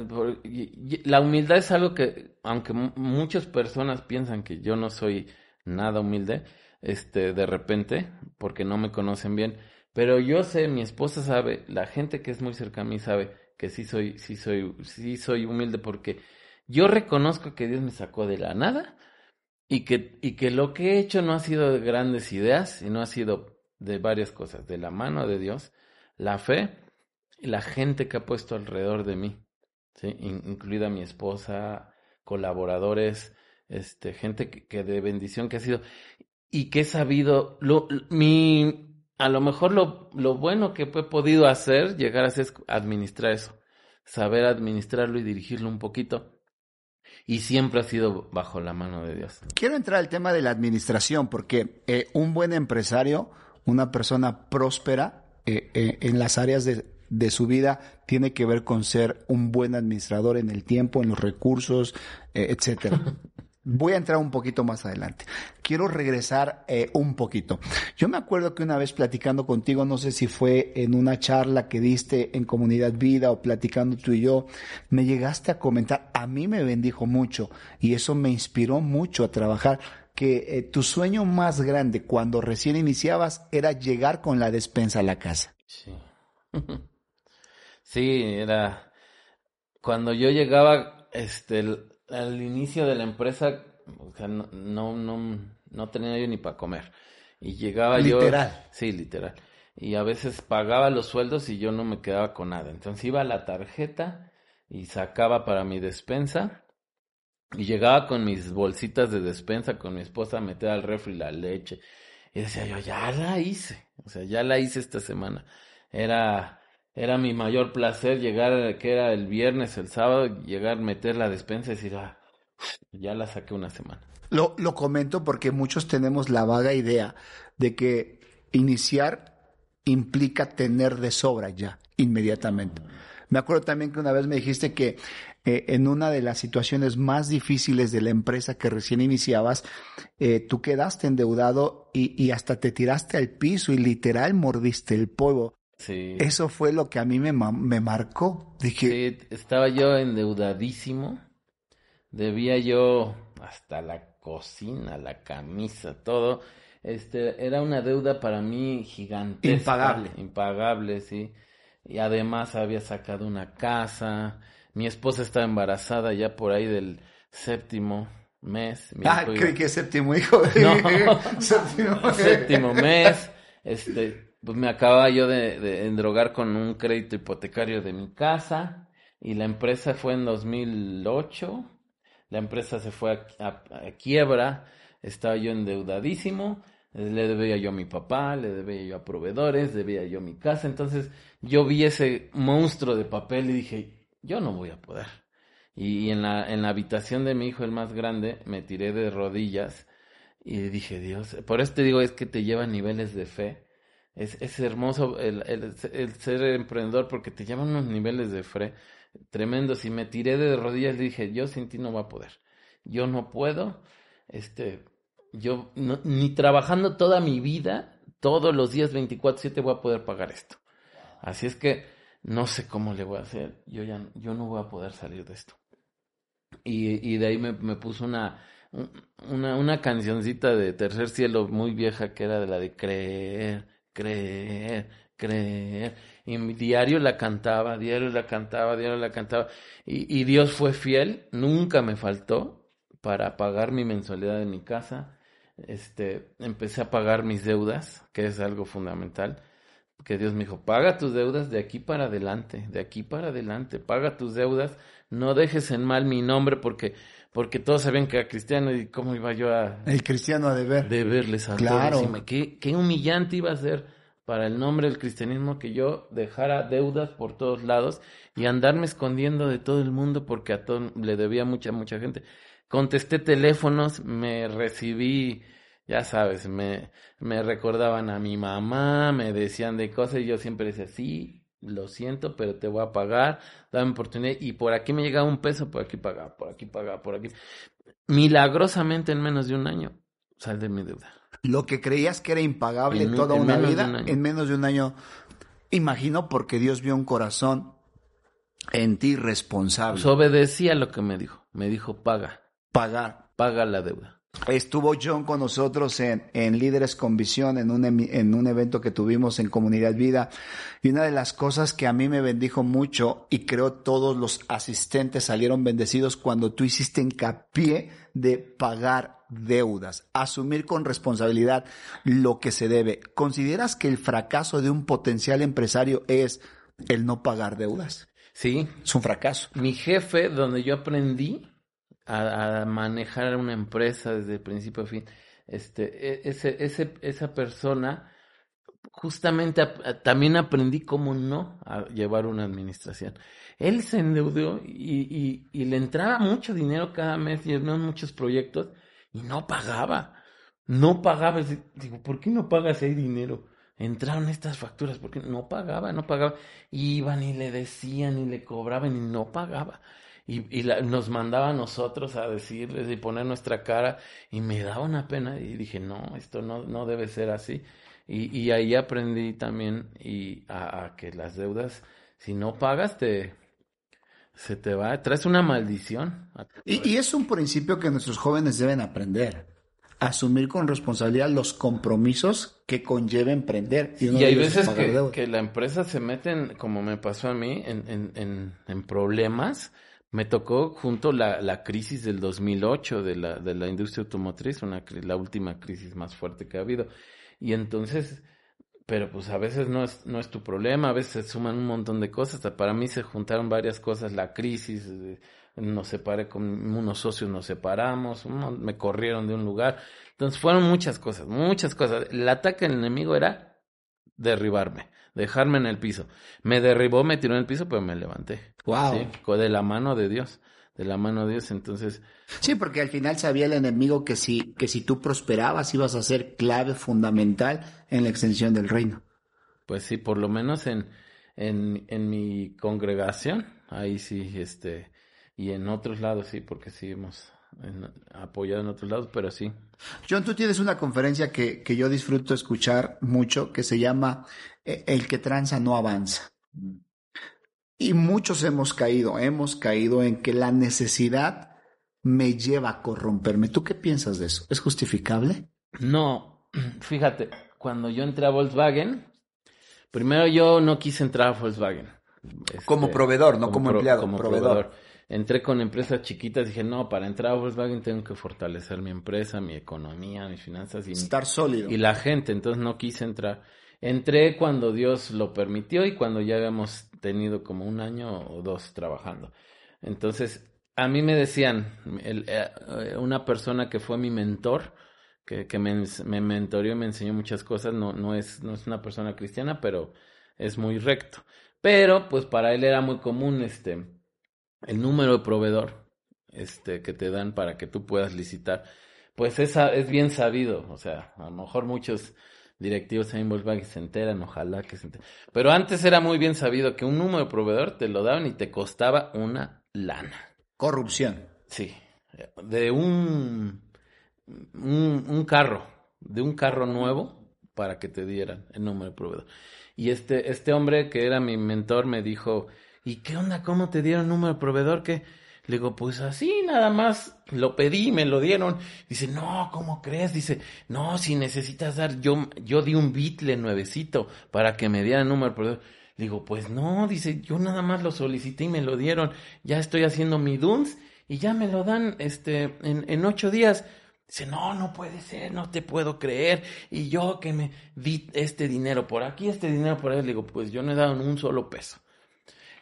S3: la humildad es algo que, aunque mu- muchas personas piensan que yo no soy nada humilde, este, de repente, porque no me conocen bien, pero yo sé, mi esposa sabe, la gente que es muy cerca a mí sabe que sí soy, sí soy, sí soy humilde porque yo reconozco que Dios me sacó de la nada y que, y que lo que he hecho no ha sido de grandes ideas, sino ha sido de varias cosas, de la mano de Dios, la fe y la gente que ha puesto alrededor de mí, ¿sí? In- incluida mi esposa, colaboradores, este, gente que, de bendición que ha sido y que he sabido, lo, mi, a lo mejor lo, lo bueno que he podido hacer, llegar a hacer es administrar eso, saber administrarlo y dirigirlo un poquito. Y siempre ha sido bajo la mano de Dios.
S2: Quiero entrar al tema de la administración, porque eh, un buen empresario, una persona próspera eh, eh, en las áreas de, de su vida, tiene que ver con ser un buen administrador en el tiempo, en los recursos, eh, etcétera. Voy a entrar un poquito más adelante. Quiero regresar eh, un poquito. Yo me acuerdo que una vez platicando contigo, no sé si fue en una charla que diste en Comunidad Vida o platicando tú y yo, me llegaste a comentar, a mí me bendijo mucho y eso me inspiró mucho a trabajar, que eh, tu sueño más grande cuando recién iniciabas era llegar con la despensa a la casa.
S3: Sí. Sí, era cuando yo llegaba este al inicio de la empresa, o sea, no no no, no tenía yo ni para comer. Y llegaba yo
S2: Literal.
S3: Sí, literal. Y a veces pagaba los sueldos y yo no me quedaba con nada. Entonces iba a la tarjeta y sacaba para mi despensa y llegaba con mis bolsitas de despensa con mi esposa a meter al refri la leche. Y decía yo, ya la hice. O sea, ya la hice esta semana. Era, era mi mayor placer llegar, que era el viernes, el sábado, llegar, meter la despensa y decir, ah, ya la saqué una semana.
S2: Lo, lo comento porque muchos tenemos la vaga idea de que iniciar implica tener de sobra ya, inmediatamente. Me acuerdo también que una vez me dijiste que eh, en una de las situaciones más difíciles de la empresa que recién iniciabas, eh, tú quedaste endeudado y, y hasta te tiraste al piso y literal mordiste el polvo.
S3: Sí.
S2: Eso fue lo que a mí me, me marcó. Dije,
S3: Sí, estaba yo endeudadísimo. Debía yo hasta la cocina, la camisa, todo. Este, era una deuda para mí gigantesca.
S2: Impagable.
S3: Impagable, sí. Y además había sacado una casa. Mi esposa estaba embarazada ya por ahí del séptimo mes. Mi
S2: ah,
S3: iba-
S2: creí que séptimo hijo.
S3: No.
S2: séptimo.
S3: séptimo mes, este, pues me acababa yo de, de endrogar con un crédito hipotecario de mi casa y la empresa fue en 2008, la empresa se fue a, a- a quiebra, estaba yo endeudadísimo, le debía yo a mi papá, le debía yo a proveedores, debía yo a mi casa, entonces yo vi ese monstruo de papel y dije, yo no voy a poder. Y en la, en la habitación de mi hijo, el más grande, me tiré de rodillas y dije, Dios, por eso te digo, es que te lleva niveles de fe. Es, es hermoso el, el- el ser emprendedor porque te lleva a unos niveles de fe tremendos. Y me tiré de rodillas y dije, yo sin ti no voy a poder. Yo no puedo, este, yo no- ni trabajando toda mi vida, todos los días 24/7 voy a poder pagar esto. Así es que no sé cómo le voy a hacer. Yo ya, yo no voy a poder salir de esto. Y, y de ahí me, me puso una, un- una, una cancioncita de Tercer Cielo muy vieja que era de la de creer, creer, creer. Y diario la cantaba, diario la cantaba, diario la cantaba. Y, y Dios fue fiel, nunca me faltó. para pagar mi mensualidad de mi casa. Este, empecé a pagar mis deudas, que es algo fundamental. Que Dios me dijo, paga tus deudas de aquí para adelante, de aquí para adelante, paga tus deudas, no dejes en mal mi nombre porque, porque todos sabían que era cristiano y cómo iba yo a
S2: El cristiano a deber.
S3: deberles a
S2: Claro.
S3: todos. Y me- qué, qué humillante iba a ser para el nombre del cristianismo que yo dejara deudas por todos lados y andarme escondiendo de todo el mundo porque a todo le debía mucha, mucha gente. Contesté teléfonos, me recibí, ya sabes, me, me recordaban a mi mamá, me decían de cosas y yo siempre decía, sí, lo siento, pero te voy a pagar, dame oportunidad. Y por aquí me llegaba un peso, por aquí pagaba, por aquí pagaba, por aquí. Milagrosamente en menos de un año sal de mi deuda.
S2: Lo que creías que era impagable
S3: En
S2: toda
S3: en
S2: una vida,
S3: un
S2: en menos de un año, imagino porque Dios vio un corazón en ti responsable.
S3: Pues obedecí a lo que me dijo. Me dijo, paga,
S2: pagar.
S3: paga la deuda.
S2: Estuvo John con nosotros en, en Líderes con Visión, en un, en un evento que tuvimos en Comunidad Vida. Y una de las cosas que a mí me bendijo mucho, y creo todos los asistentes salieron bendecidos cuando tú hiciste hincapié de pagar deudas, asumir con responsabilidad lo que se debe. ¿Consideras que el fracaso de un potencial empresario es el no pagar deudas?
S3: Sí,
S2: Es un fracaso.
S3: mi jefe, donde yo aprendí a, manejar una empresa desde principio a fin, este, e- ese, ese, esa persona, justamente también aprendí cómo no llevar una administración. Él se endeudó y, y, le entraba mucho dinero cada mes y en muchos proyectos y no pagaba. No pagaba. Digo, ¿por qué no pagas ahí dinero? Entraron estas facturas porque no pagaba, no pagaba. Iban y le decían y le cobraban y no pagaba. Y, y la- nos mandaba a nosotros a decirles y poner nuestra cara y me daba una pena y dije, no, esto no, no debe ser así. Y, y ahí aprendí también y a, a que las deudas, si no pagas, te, se te va, traes una maldición.
S2: Y, y es un principio que nuestros jóvenes deben aprender. Asumir con responsabilidad los compromisos que conlleva emprender.
S3: Y hay veces que, la empresa se mete, en, como me pasó a mí, en, en, en, en problemas. Me tocó junto la, la crisis del 2008 de la, de la industria automotriz, una, la última crisis más fuerte que ha habido. Y entonces, pero pues a veces no es, no es tu problema, a veces se suman un montón de cosas. Hasta para mí se juntaron varias cosas, la crisis, nos separé con unos socios, nos separamos, me corrieron de un lugar. Entonces fueron muchas cosas, muchas cosas. El ataque del enemigo era derribarme, dejarme en el piso. Me derribó, me tiró en el piso, pero me levanté.
S2: Wow.
S3: Sí, de la mano de Dios, de la mano de Dios. Entonces,
S2: Sí, porque al final sabía el enemigo que si, que si tú prosperabas ibas a ser clave fundamental en la extensión del reino.
S3: pues sí, por lo menos en, en, en mi congregación, ahí sí, este, y en otros lados sí, porque sí hemos en- apoyado en otros lados, pero sí.
S2: John, tú tienes una conferencia que, que yo disfruto escuchar mucho que se llama El que tranza no avanza. Y muchos hemos caído, hemos caído en que la necesidad me lleva a corromperme. ¿Tú qué piensas de eso? ¿Es justificable?
S3: No, fíjate, cuando yo entré a Volkswagen, primero yo no quise entrar a Volkswagen.
S2: Como proveedor, no como empleado, proveedor.
S3: Entré con empresas chiquitas, dije, no, para entrar a Volkswagen tengo que fortalecer mi empresa, mi economía, mis finanzas y, mi-
S2: Estar sólido.
S3: y la gente, entonces no quise entrar. Entré cuando Dios lo permitió y cuando ya habíamos tenido como un año o dos trabajando. Entonces, a mí me decían, el- eh, una persona que fue mi mentor, que, que me, me mentoreó y me enseñó muchas cosas, no, no, es, no es una persona cristiana, pero es muy recto. Pero, pues para él era muy común este, el número de proveedor este, que te dan para que tú puedas licitar. Pues esa es bien sabido, o sea, a lo mejor muchos directivos en Volkswagen se enteran, ojalá que se enteren. Pero antes era muy bien sabido que un número de proveedor te lo daban y te costaba una lana.
S2: Corrupción.
S3: Sí, de un, un, un carro, de un carro nuevo para que te dieran el número de proveedor. Y este, este hombre que era mi mentor me dijo, ¿y qué onda? ¿Cómo te dieron número de proveedor? ¿Qué? Le digo, pues así nada más lo pedí, me lo dieron. Dice, no, ¿cómo crees? Dice, no, si necesitas dar, yo, yo di un bitle nuevecito para que me dieran número. Le digo, pues no, dice, yo nada más lo solicité y me lo dieron. Ya estoy haciendo mi DUNS y ya me lo dan este, en, en ocho días. Dice, no, no puede ser, no te puedo creer. Y yo que me di este dinero por aquí, este dinero por ahí, le digo, pues yo no he dado un solo peso.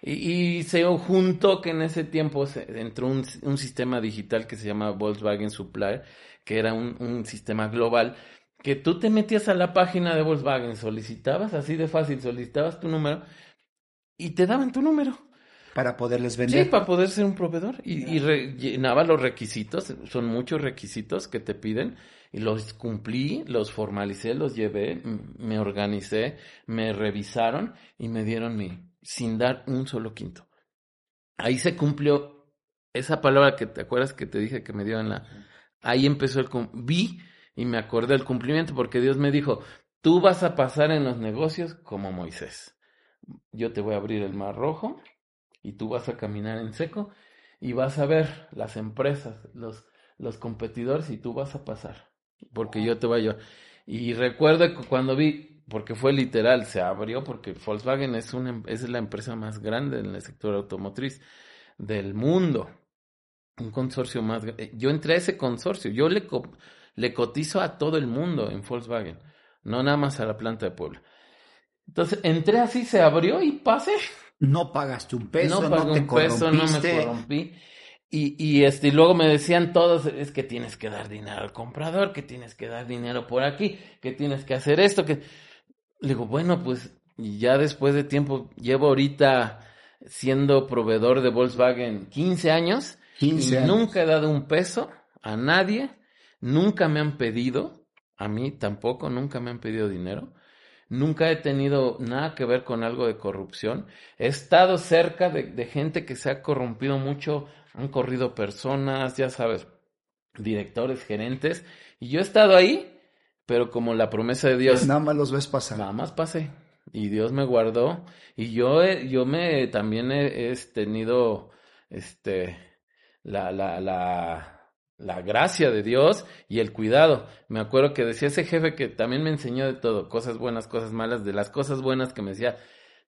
S3: Y, y se juntó que en ese tiempo se entró un, un sistema digital que se llama Volkswagen Supply, que era un, un sistema global, que tú te metías a la página de Volkswagen, solicitabas así de fácil, solicitabas tu número y te daban tu número.
S2: Para poderles
S3: Sí,
S2: vender.
S3: para poder ser un proveedor. Y, y re- llenaba los requisitos, son muchos requisitos que te piden, y los cumplí, los formalicé, los llevé, me organicé, me revisaron y me dieron mi, sin dar un solo quinto. Ahí se cumplió esa palabra que te acuerdas que te dije que me dio en la... Ahí empezó el... Vi y me acordé del cumplimiento porque Dios me dijo, tú vas a pasar en los negocios como Moisés. Yo te voy a abrir el mar rojo y tú vas a caminar en seco y vas a ver las empresas, los, los competidores y tú vas a pasar, porque yo te voy a llevar. Y recuerdo que cuando vi, porque fue literal, se abrió, porque Volkswagen es, una, es la empresa más grande en el sector automotriz del mundo, un consorcio más grande. Yo entré a ese consorcio, yo le, co- le cotizo a todo el mundo en Volkswagen, no nada más a la planta de Puebla. Entonces entré así, se abrió y pasé
S2: No pagaste un peso, no,
S3: no pagué
S2: te
S3: un peso, no me corrompí. Y, y, este, y luego me decían todos, es que tienes que dar dinero al comprador, que tienes que dar dinero por aquí, que tienes que hacer esto, que... Le digo, bueno, pues ya después de tiempo, llevo ahorita siendo proveedor de Volkswagen 15 años
S2: 15
S3: y
S2: años.
S3: nunca he dado un peso a nadie, nunca me han pedido, a mí tampoco, nunca me han pedido dinero. Nunca he tenido nada que ver con algo de corrupción. He estado cerca de, de gente que se ha corrompido mucho, han corrido personas, ya sabes, directores, gerentes, y yo he estado ahí, pero como la promesa de Dios,
S2: Nada más los ves pasar.
S3: nada más pasé, y Dios me guardó, y yo, he- yo me también he, he tenido, este, la, la, la, la gracia de Dios y el cuidado. Me acuerdo que decía ese jefe que también me enseñó de todo, cosas buenas, cosas malas, de las cosas buenas que me decía,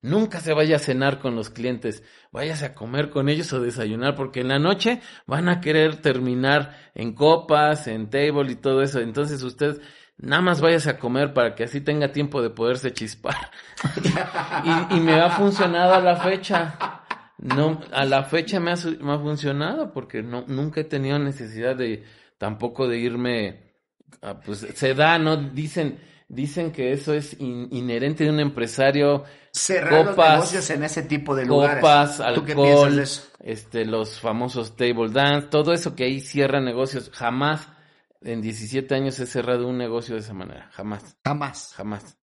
S3: nunca se vaya a cenar con los clientes, váyase a comer con ellos o desayunar, porque en la noche van a querer terminar en copas, en table y todo eso. Entonces usted nada más váyase a comer para que así tenga tiempo de poderse chispar. y, y me ha funcionado a la fecha. No, a la fecha me ha, su- me ha funcionado porque no, nunca he tenido necesidad de tampoco de irme, a, pues se da, ¿no? Dicen, dicen que eso es in- inherente de un empresario,
S2: Cerrar
S3: Copas,
S2: los negocios en ese tipo de lugares.
S3: copas,
S2: ¿Tú qué piensas
S3: alcohol,
S2: de
S3: este, los famosos table dance, todo eso que ahí cierra negocios, jamás en 17 años he cerrado un negocio de esa manera, jamás,
S2: Jamás.
S3: jamás.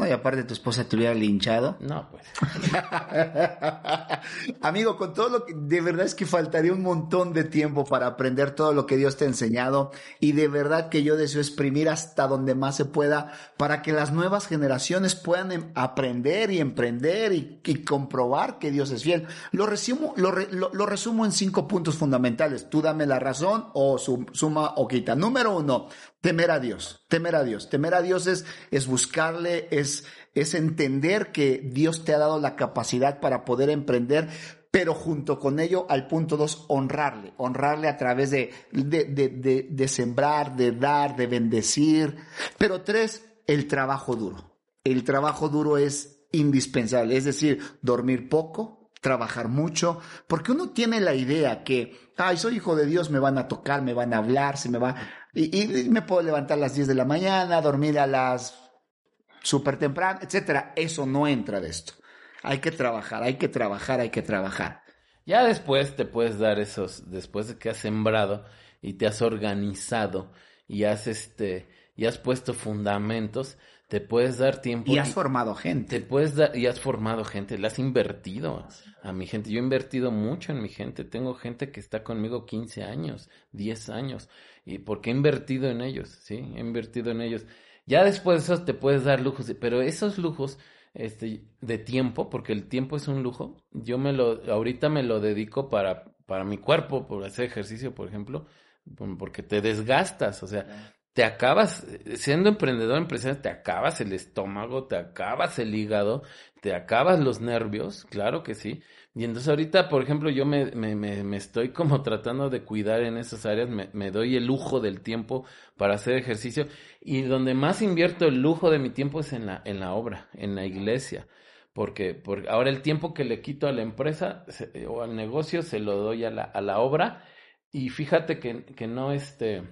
S2: No, y aparte tu esposa te hubiera linchado.
S3: No, pues.
S2: Amigo, con todo lo que de verdad es que faltaría un montón de tiempo para aprender todo lo que Dios te ha enseñado y de verdad que yo deseo exprimir hasta donde más se pueda para que las nuevas generaciones puedan em- aprender y emprender y, y comprobar que Dios es fiel. Lo resumo, lo, re- lo- lo resumo en cinco puntos fundamentales. Tú dame la razón o sum- suma o quita. Número uno, temer a Dios, temer a Dios. Temer a Dios es, es buscarle, es, es entender que Dios te ha dado la capacidad para poder emprender, pero junto con ello, al punto dos, honrarle, honrarle a través de, de, de, de, sembrar, de dar, de bendecir. Pero tres, el trabajo duro. El trabajo duro es indispensable, es decir, dormir poco, trabajar mucho, porque uno tiene la idea que, ay, soy hijo de Dios, me van a tocar, me van a hablar, se me va, y, y me puedo levantar a las 10 de la mañana, dormir a las súper temprano, etcétera. Eso no entra de esto. Hay que trabajar, hay que trabajar, hay que trabajar.
S3: Ya después te puedes dar esos, después de que has sembrado y te has organizado y has este, y has puesto fundamentos, te puedes dar tiempo
S2: Y has formado
S3: te
S2: gente.
S3: puedes dar y has formado gente, le has invertido a mi gente. Yo he invertido mucho en mi gente. Tengo gente que está conmigo 15 años, 10 años. ¿Y porque he invertido en ellos? Sí, he invertido en ellos. Ya después de eso te puedes dar lujos, pero esos lujos este, de tiempo, porque el tiempo es un lujo, yo me lo, ahorita me lo dedico para, para mi cuerpo, por hacer ejercicio, por ejemplo, por- porque te desgastas, o sea, te acabas, siendo emprendedor, empresario, te acabas el estómago, te acabas el hígado, te acabas los nervios, claro que sí. Y entonces ahorita, por ejemplo, yo me, me, me, estoy como tratando de cuidar en esas áreas, me, doy el lujo del tiempo para hacer ejercicio y donde más invierto el lujo de mi tiempo es en la, en la obra, en la iglesia. Porque, porque ahora el tiempo que le quito a la empresa se- o al negocio se lo doy a la, a la obra y fíjate que, que no este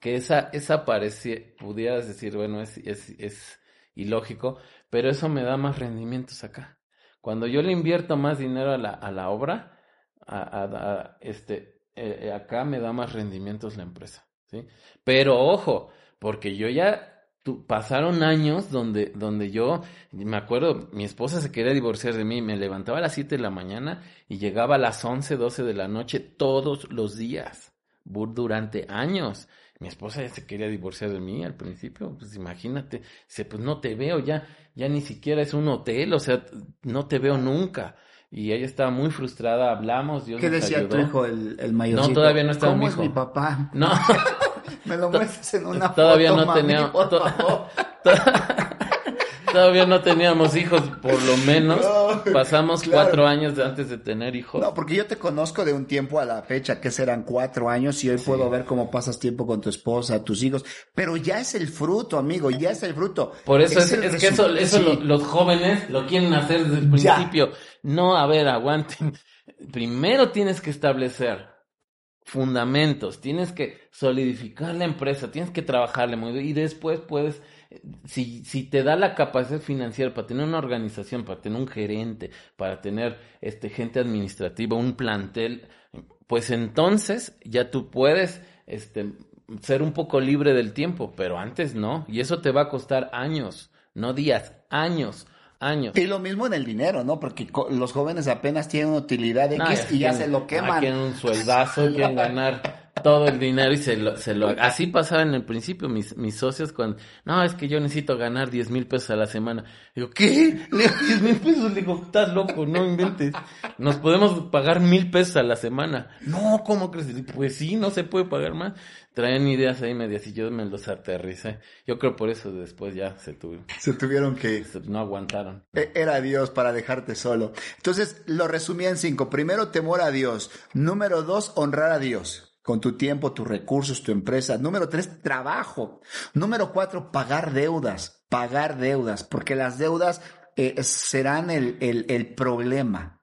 S3: que esa, esa parece, pudieras decir, bueno, es, es, es ilógico, pero eso me da más rendimientos acá. Cuando yo le invierto más dinero a la, a la obra, a, a- este, eh, eh, acá me da más rendimientos la empresa, ¿sí? Pero ojo, porque yo ya, pasaron años donde, donde yo, me acuerdo, mi esposa se quería divorciar de mí, me levantaba a las 7 de la mañana y llegaba a las 11, 12 de la noche todos los días, durante años. Mi esposa ya se quería divorciar de mí al principio, pues imagínate, dice, pues no te veo ya, ya ni siquiera es un hotel, o sea, no te veo nunca. Y ella estaba muy frustrada, hablamos, Dios
S2: ¿Qué
S3: nos
S2: decía tu hijo, el, el mayorcito?
S3: No, todavía no estaba
S2: ¿Cómo
S3: mi
S2: es
S3: hijo.
S2: mi papá?
S3: No,
S2: Me lo muestras en una
S3: todavía
S2: foto,
S3: no
S2: mami,
S3: tenía,
S2: por favor.
S3: Todavía no teníamos hijos, por lo menos.
S2: No,
S3: Pasamos
S2: claro.
S3: cuatro años antes de tener hijos.
S2: No, porque yo te conozco de un tiempo a la fecha, que serán cuatro años, y hoy puedo ver cómo pasas tiempo con tu esposa, tus hijos, pero ya es el fruto, amigo, ya es el fruto.
S3: Por eso es, es que eso,
S2: resu-
S3: eso
S2: sí.
S3: lo- los jóvenes lo quieren hacer desde el
S2: Ya.
S3: principio. No, a ver, aguanten. Primero tienes que establecer fundamentos, tienes que solidificar la empresa, tienes que trabajarle muy bien y después puedes, si, si te da la capacidad financiera para tener una organización, para tener un gerente, para tener este gente administrativa, un plantel, pues entonces ya tú puedes este ser un poco libre del tiempo, pero antes no, y eso te va a costar años, no días, años, años.
S2: Y lo mismo en el dinero, ¿no? Porque los jóvenes apenas tienen utilidad X y ya se lo queman.
S3: quieren un sueldazo, quieren ganar todo el dinero y se lo, se lo... Así pasaba en el principio, mis, mis socios cuando... No, es que yo necesito ganar 10 mil pesos a la semana. Digo, ¿qué? Le digo, 10 mil pesos. Le digo, estás loco, no inventes. Nos podemos pagar mil pesos a la semana. No, ¿cómo crees? Pues sí, no se puede pagar más. Traen ideas ahí medias y yo me los aterricé. Yo creo por eso después ya se tuvieron.
S2: Se tuvieron que.
S3: No aguantaron.
S2: E- Era Dios para dejarte solo. Entonces, lo resumí en cinco. Primero, temor a Dios. Número dos, honrar a Dios. Con tu tiempo, tus recursos, tu empresa. Número tres, trabajo. Número cuatro, pagar deudas. Pagar deudas. Porque las deudas eh, serán el, el, el problema.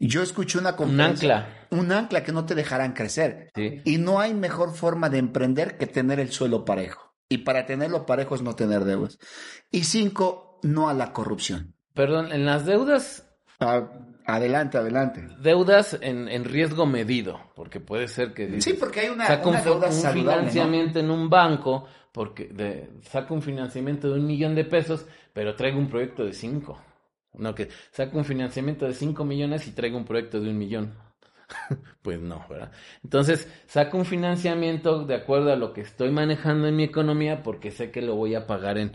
S2: Yo escuché una
S3: Un
S2: conferencia.
S3: ancla.
S2: Un ancla que no te dejarán crecer.
S3: Sí.
S2: Y no hay mejor forma de emprender que tener el suelo parejo. Y para tenerlo parejo es no tener deudas. Y cinco, no a la corrupción.
S3: Perdón, en las deudas
S2: Ah, adelante, adelante.
S3: Deudas en, en riesgo medido, porque puede ser que dices,
S2: Sí, porque hay una,
S3: saca un,
S2: una deuda
S3: un
S2: ¿no?
S3: financiamiento en un banco, porque de, saca un financiamiento de un millón de pesos, pero traigo un proyecto de cinco. No, que saca un financiamiento de cinco millones y traigo un proyecto de un millón. pues no, ¿verdad? Entonces, saco un financiamiento de acuerdo a lo que estoy manejando en mi economía, porque sé que lo voy a pagar en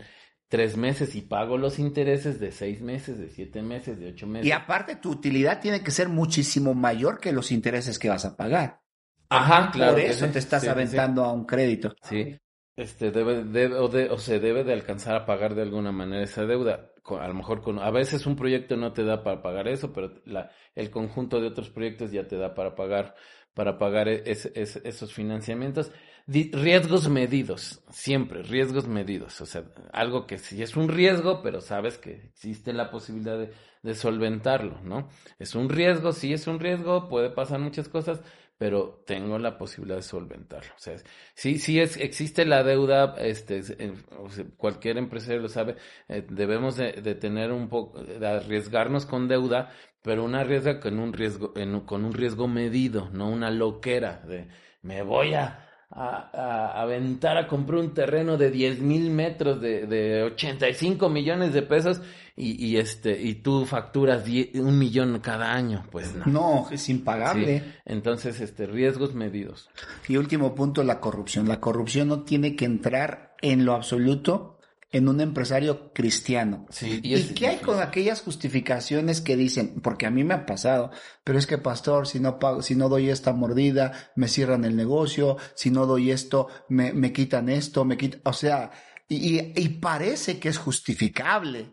S3: tres meses y pago los intereses de seis meses, de siete meses, de ocho meses.
S2: Y aparte, tu utilidad tiene que ser muchísimo mayor que los intereses que vas a pagar.
S3: Ajá, claro.
S2: Por eso
S3: sí.
S2: te estás
S3: Sí, sí, sí.
S2: aventando a un crédito.
S3: Sí, este debe, debe o, de- o se debe de alcanzar a pagar de alguna manera esa deuda. A lo mejor con, a veces un proyecto no te da para pagar eso, pero la, el conjunto de otros proyectos ya te da para pagar, para pagar e- es- es- esos financiamientos. Riesgos medidos, siempre, riesgos medidos. O sea, algo que sí es un riesgo, pero sabes que existe la posibilidad de, solventarlo, ¿no? Es un riesgo, sí es un riesgo, puede pasar muchas cosas, pero tengo la posibilidad de solventarlo. O sea, sí, sí es, existe la deuda, este, es- eh, o sea, cualquier empresario lo sabe, eh, debemos de, tener un poco, de arriesgarnos con deuda, pero una riesga con un riesgo, en con un riesgo medido, no una loquera de me voy a, a, a aventar a comprar un terreno de 10 mil metros de, de 85 millones de pesos y, y este, y tú facturas die- un millón cada año, pues no.
S2: No, es impagable.
S3: Sí. Entonces, este, riesgos medidos.
S2: Y último punto, la corrupción. La corrupción no tiene que entrar en lo absoluto en un empresario cristiano.
S3: Sí,
S2: ¿Y,
S3: es
S2: qué hay con aquellas justificaciones que dicen, porque a mí me ha pasado, pero es que pastor, si no pago, si no doy esta mordida, me cierran el negocio, si no doy esto, me, me quitan esto, me quitan, o sea, y, y, y parece que es justificable,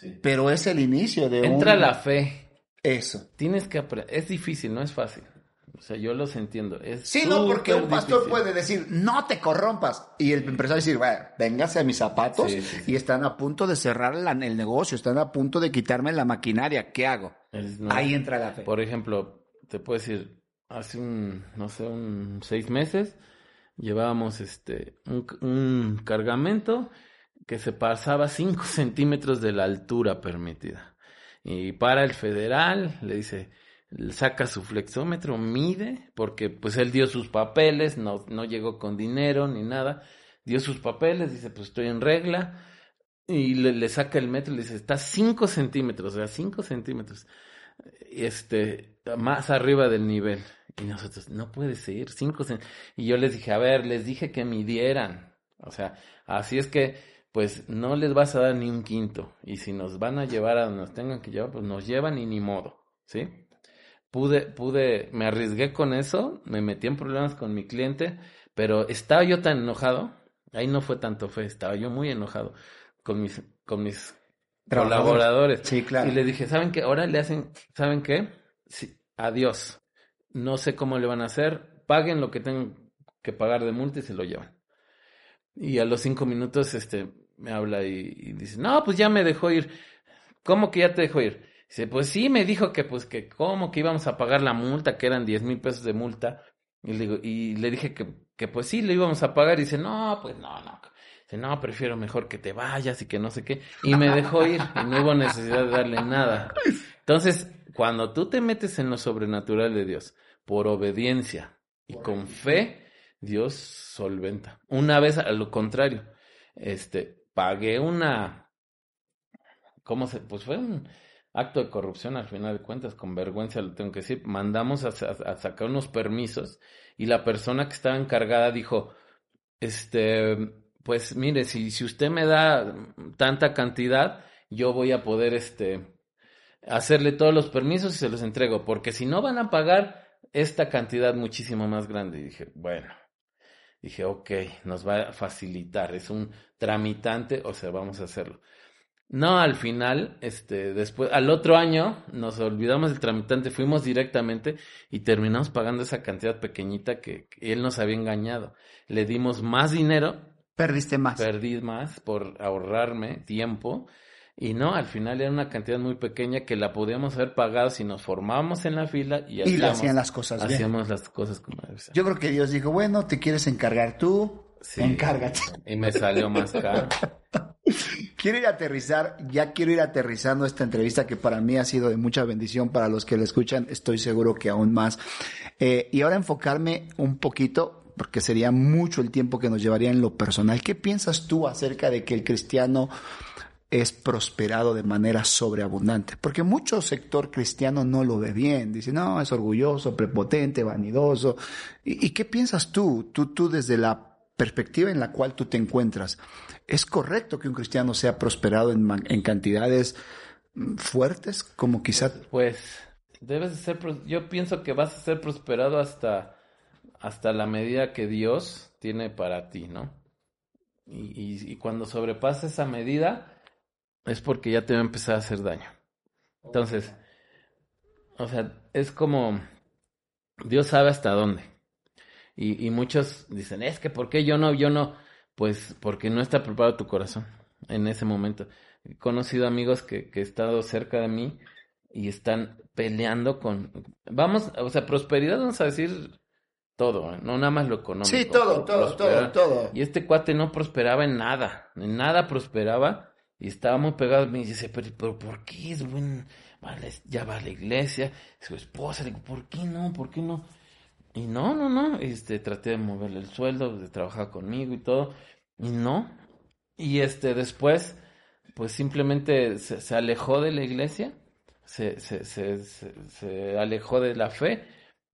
S3: sí.
S2: pero es el inicio de
S3: Entra
S2: un...
S3: la fe.
S2: Eso.
S3: Tienes que aprender. Es difícil, no es fácil. O sea, yo los entiendo. Es
S2: Sí, no, porque un pastor
S3: difícil.
S2: puede decir, no te corrompas. Y el empresario decir, bueno, véngase a mis zapatos
S3: Sí, sí, sí.
S2: y están a punto de cerrar la- el negocio, están a punto de quitarme la maquinaria. ¿Qué hago?
S3: Es- no.
S2: Ahí entra la fe.
S3: Por ejemplo, te puedo decir, hace un, no sé, un seis meses, llevábamos este, un, un cargamento que se pasaba 5 centímetros de la altura permitida. Y para el federal, le dice, saca su flexómetro, mide, porque pues él dio sus papeles, no, no llegó con dinero ni nada, dio sus papeles, dice, pues estoy en regla, y le, saca el metro y le dice, está 5 centímetros, o sea, 5 centímetros este, más arriba del nivel. Y nosotros, no puede ser, cinco cen-". Y yo les dije, a ver, les dije que midieran. O sea, así es que, pues, no les vas a dar ni un quinto. Y si nos van a llevar a donde nos tengan que llevar, pues nos llevan y ni modo, ¿sí? Pude, pude, me arriesgué con eso, me metí en problemas con mi cliente, pero estaba yo tan enojado, ahí no fue tanto fe, estaba yo muy enojado con mis, con mis colaboradores.
S2: Sí, claro.
S3: Y le dije, ¿saben qué? Ahora le hacen, ¿saben qué? Sí, adiós. No sé cómo le van a hacer. Paguen lo que tengan que pagar de multa y se lo llevan. Y a los cinco minutos, este, me habla y, y dice, no, pues ya me dejó ir. ¿Cómo que ya te dejó ir? Dice, pues sí, me dijo que, pues, que cómo que íbamos a pagar la multa, que eran diez mil pesos de multa. Y le, digo, y le dije que, que, pues sí, le íbamos a pagar. Y dice, no, pues no, no. Dice, no, prefiero mejor que te vayas y que no sé qué. Y me dejó ir y no hubo necesidad de darle nada. Entonces, cuando tú te metes en lo sobrenatural de Dios por obediencia y con fe, Dios solventa. Una vez a lo contrario, este, pagué una, ¿cómo se? Pues fue un acto de corrupción al final de cuentas, con vergüenza lo tengo que decir. Mandamos a, sacar unos permisos y la persona que estaba encargada dijo, este, pues mire, si, si usted me da tanta cantidad, yo voy a poder, este, hacerle todos los permisos y se los entrego, porque si no van a pagar esta cantidad muchísimo más grande. Y dije, bueno, dije, ok, nos va a facilitar, es un tramitante, o sea, vamos a hacerlo. No, al final, este, después, al otro año, nos olvidamos del tramitante, fuimos directamente y terminamos pagando esa cantidad pequeñita que, que él nos había engañado. Le dimos más dinero
S2: Perdiste más.
S3: perdí más por ahorrarme tiempo y no, al final era una cantidad muy pequeña que la podíamos haber pagado si nos formábamos en la fila y hacíamos,
S2: hacían las cosas bien.
S3: hacíamos las cosas como.
S2: Yo creo que Dios dijo, bueno, te quieres encargar tú,
S3: Sí.
S2: encárgate.
S3: Y me salió más caro.
S2: Quiero ir a aterrizar, ya quiero ir aterrizando esta entrevista que para mí ha sido de mucha bendición, para los que la escuchan estoy seguro que aún más. Eh, y ahora enfocarme un poquito, porque sería mucho el tiempo que nos llevaría en lo personal. ¿Qué piensas tú acerca de que el cristiano es prosperado de manera sobreabundante? Porque mucho sector cristiano no lo ve bien, dice, no, es orgulloso, prepotente, vanidoso. ¿Y, y qué piensas tú, tú, tú desde la perspectiva en la cual tú te encuentras? ¿Es correcto que un cristiano sea prosperado en, en cantidades mm, fuertes, como quizá...
S3: Pues debes de ser, yo pienso que vas a ser prosperado hasta, hasta la medida que Dios tiene para ti, ¿no? Y, y, y cuando sobrepasa esa medida es porque ya te va a empezar a hacer daño. Entonces, o sea, es como Dios sabe hasta dónde. Y, y muchos dicen, es que ¿por qué yo no? Yo no. Pues porque no está preparado tu corazón en ese momento. He conocido amigos que, que he estado cerca de mí y están peleando con... Vamos, o sea, prosperidad vamos a decir todo, ¿eh? no nada más lo económico.
S2: Sí, todo, todo, todo, todo.
S3: Y este cuate no prosperaba en nada, en nada prosperaba y estaba muy pegado y dice, pero, pero ¿por qué es buen? Vale, ya va a la iglesia, su esposa, le digo, ¿por qué no? ¿Por qué no? Y no, no, no, este, traté de moverle el sueldo, de trabajar conmigo y todo, y no. Y este, después, pues simplemente se, se alejó de la iglesia, se, se, se, se, se alejó de la fe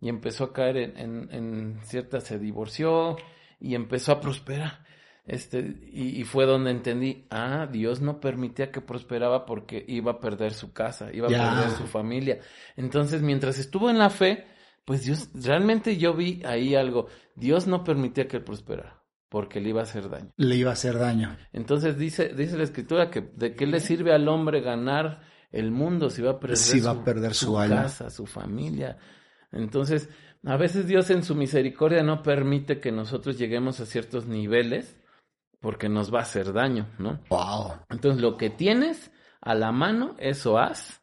S3: y empezó a caer en, en, en cierta, se divorció y empezó a prosperar. Este, y, y fue donde entendí, ah, Dios no permitía que prosperaba porque iba a perder su casa, iba a perder su familia. Entonces, mientras estuvo en la fe, pues Dios, realmente yo vi ahí algo. Dios no permitía que él prosperara, porque le iba a hacer daño.
S2: Le iba a hacer daño.
S3: Entonces dice, dice la escritura que de qué le sirve al hombre ganar el mundo si va a perder,
S2: Si va a perder su
S3: casa, su familia. Entonces, a veces Dios en su misericordia no permite que nosotros lleguemos a ciertos niveles porque nos va a hacer daño, ¿no?
S2: Wow.
S3: Entonces, lo que tienes a la mano, eso haz,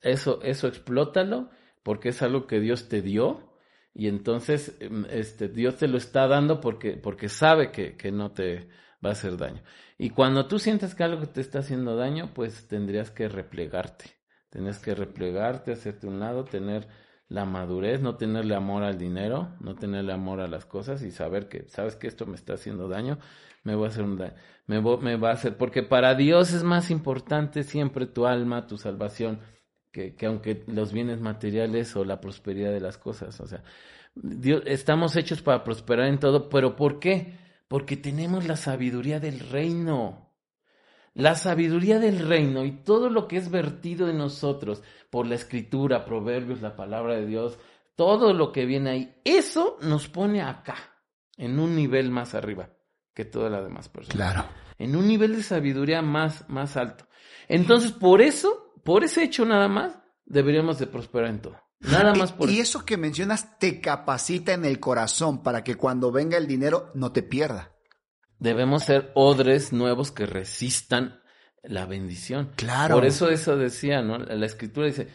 S3: eso, eso explótalo, porque es algo que Dios te dio, y entonces em, este, Dios te lo está dando porque, porque sabe que, que no te va a hacer daño. Y cuando tú sientes que algo te está haciendo daño, pues tendrías que replegarte. Tendrías que replegarte, hacerte un lado, tener la madurez, no tenerle amor al dinero, no tenerle amor a las cosas y saber que, sabes que esto me está haciendo daño, me voy a hacer un daño, me, me va a hacer, porque para Dios es más importante siempre tu alma, tu salvación, que, que aunque los bienes materiales o la prosperidad de las cosas, o sea, Dios, estamos hechos para prosperar en todo, pero ¿por qué? Porque tenemos la sabiduría del reino. La sabiduría del reino y todo lo que es vertido en nosotros por la escritura, proverbios, la palabra de Dios, todo lo que viene ahí, eso nos pone acá, en un nivel más arriba que todas las demás personas
S2: Claro.
S3: en un nivel de sabiduría más, más alto. Entonces, por eso, por ese hecho nada más, deberíamos de prosperar en todo. Nada más por
S2: y, y
S3: eso.
S2: eso que mencionas te capacita en el corazón para que cuando venga el dinero no te pierda.
S3: Debemos ser odres nuevos que resistan la bendición.
S2: Claro.
S3: Por eso eso decía, ¿no? La escritura dice,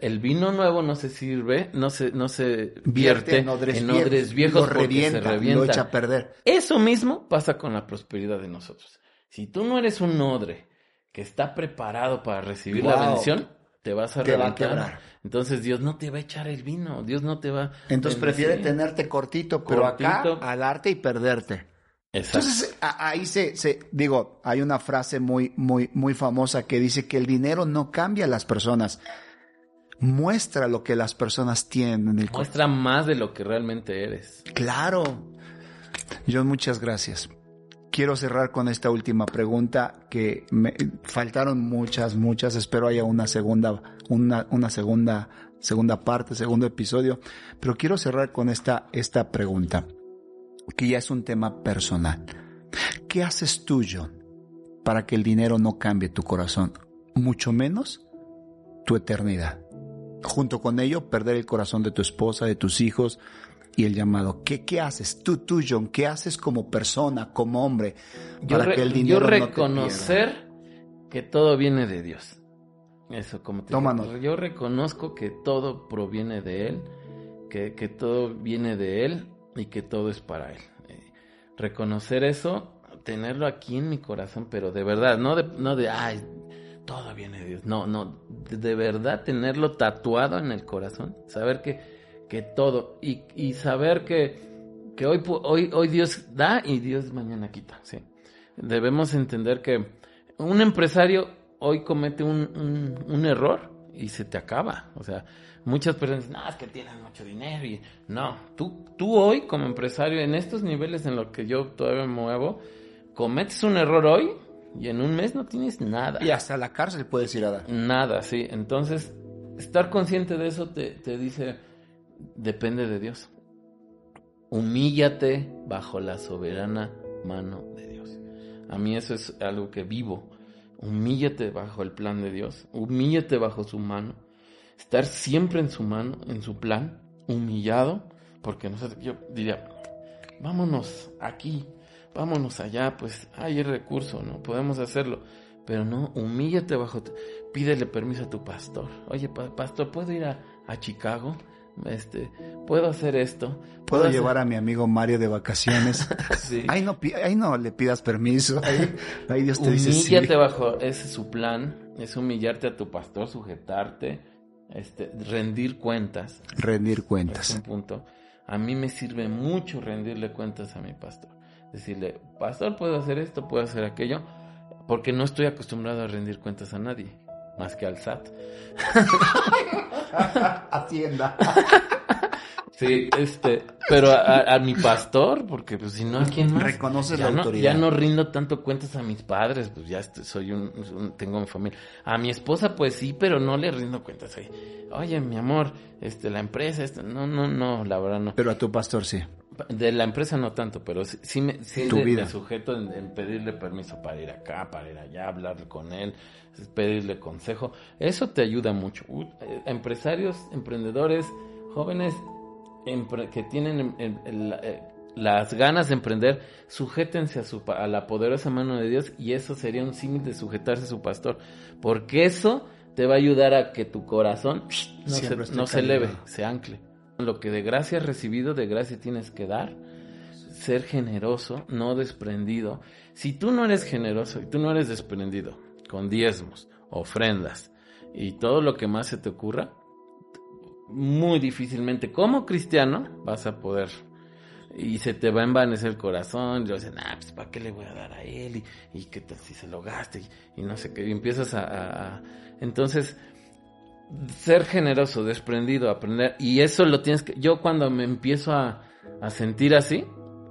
S3: el vino nuevo no se sirve, no se, no se vierte en odres, viejos,
S2: lo
S3: porque
S2: revienta,
S3: se revienta.
S2: lo echa a perder.
S3: Eso mismo pasa con la prosperidad de nosotros. Si tú no eres un odre que está preparado para recibir la bendición, te vas a
S2: Te va a
S3: reventar. Entonces Dios no te va a echar el vino, Dios no te va.
S2: Entonces
S3: a
S2: prefiere
S3: bendecir.
S2: tenerte cortito, pero
S3: Cortito.
S2: acá alarte y perderte.
S3: Exacto.
S2: Entonces ahí se, se, digo, hay una frase muy, muy, muy famosa que dice que el dinero no cambia a las personas, muestra lo que las personas tienen en el corazón.
S3: Muestra más de lo que realmente eres.
S2: Claro. John, muchas gracias. Quiero cerrar con esta última pregunta que me faltaron muchas, muchas. Espero haya una segunda, una, una segunda, segunda parte, segundo episodio. Pero quiero cerrar con esta, esta pregunta, que ya es un tema personal. ¿Qué haces tú, para que el dinero no cambie tu corazón? Mucho menos tu eternidad. Junto con ello, perder el corazón de tu esposa, de tus hijos, y el llamado. ¿Qué, qué haces tú, tú, John? ¿Qué haces como persona, como hombre,
S3: Yo,
S2: para
S3: re-
S2: que el
S3: yo
S2: dinero no te
S3: reconocer que todo viene de Dios. Eso, como te digo, yo reconozco que todo proviene de Él, que, que todo viene de Él y que todo es para Él. Eh, reconocer eso, tenerlo aquí en mi corazón, pero de verdad, no de, no de, ay, todo viene de Dios. No, no, de, de verdad tenerlo tatuado en el corazón, saber que, que todo, y, y saber que, que hoy, hoy, hoy Dios da y Dios mañana quita, sí. Debemos entender que un empresario hoy comete un, un, un error y se te acaba. O sea, muchas personas dicen, no, es que tienes mucho dinero y no, tú, tú hoy como empresario en estos niveles en los que yo todavía me muevo, cometes un error hoy y en un mes no tienes nada.
S2: Y hasta la cárcel puedes ir a dar.
S3: Nada, sí. Entonces, estar consciente de eso te, te dice, depende de Dios. Humíllate bajo la soberana mano de Dios. A mí eso es algo que vivo. Humíllate bajo el plan de Dios. Humíllate bajo su mano. Estar siempre en su mano, en su plan, humillado, porque no sé, yo diría, vámonos aquí, vámonos allá, pues hay recurso, ¿no? Podemos hacerlo. Pero no, humíllate bajo, pídele permiso a tu pastor. Oye, pa- pastor, ¿puedo ir a Chicago? Este, ¿puedo hacer esto?
S2: Puedo llevar a mi amigo Mario de vacaciones.
S3: Sí.
S2: Ahí no, ahí no le pidas permiso. Ahí, ahí Dios te dice sí.
S3: Humíllate bajo, ese es su plan, es humillarte a tu pastor, sujetarte, este, rendir cuentas.
S2: Rendir
S3: Es
S2: cuentas.
S3: un punto. A mí me sirve mucho rendirle cuentas a mi pastor. Decirle, pastor, puedo hacer esto, puedo hacer aquello, porque no estoy acostumbrado a rendir cuentas a nadie, más que al SAT.
S2: Hacienda.
S3: Sí, este, pero a, a mi pastor, porque pues si no, ¿a quién más?
S2: Reconoces
S3: ya
S2: la
S3: no,
S2: autoridad.
S3: Ya no rindo tanto cuentas a mis padres, pues ya estoy- soy un, un- tengo mi familia. A mi esposa, pues sí, pero no le rindo cuentas ahí. Oye, mi amor, este, la empresa, esto, no, no, no, la verdad no.
S2: Pero a tu pastor sí.
S3: De la empresa no tanto, pero sí, sí me, sí
S2: Tu
S3: de-
S2: vida.
S3: me sujeto en, en pedirle permiso para ir acá, para ir allá, hablar con él, pedirle consejo. Eso te ayuda mucho. Uh, eh, empresarios, emprendedores, jóvenes empre- que tienen el- eh, las ganas de emprender, sujétense a, su, a la poderosa mano de Dios y eso sería un símil de sujetarse a su pastor. Porque eso te va a ayudar a que tu corazón no,
S2: Siempre
S3: se, no se eleve, se ancle. Lo que de gracia has recibido, de gracia tienes que dar. Ser generoso, no desprendido. Si tú no eres generoso y tú no eres desprendido, con diezmos, ofrendas y todo lo que más se te ocurra, muy difícilmente como cristiano vas a poder y se te va a envanecer el corazón y vas a decir, nah, pues ¿para qué le voy a dar a él? Y, y qué si se lo gaste y, y no sé qué, y empiezas a- a- Entonces, ser generoso, desprendido, aprender, y eso lo tienes que... Yo cuando me empiezo a, a sentir así,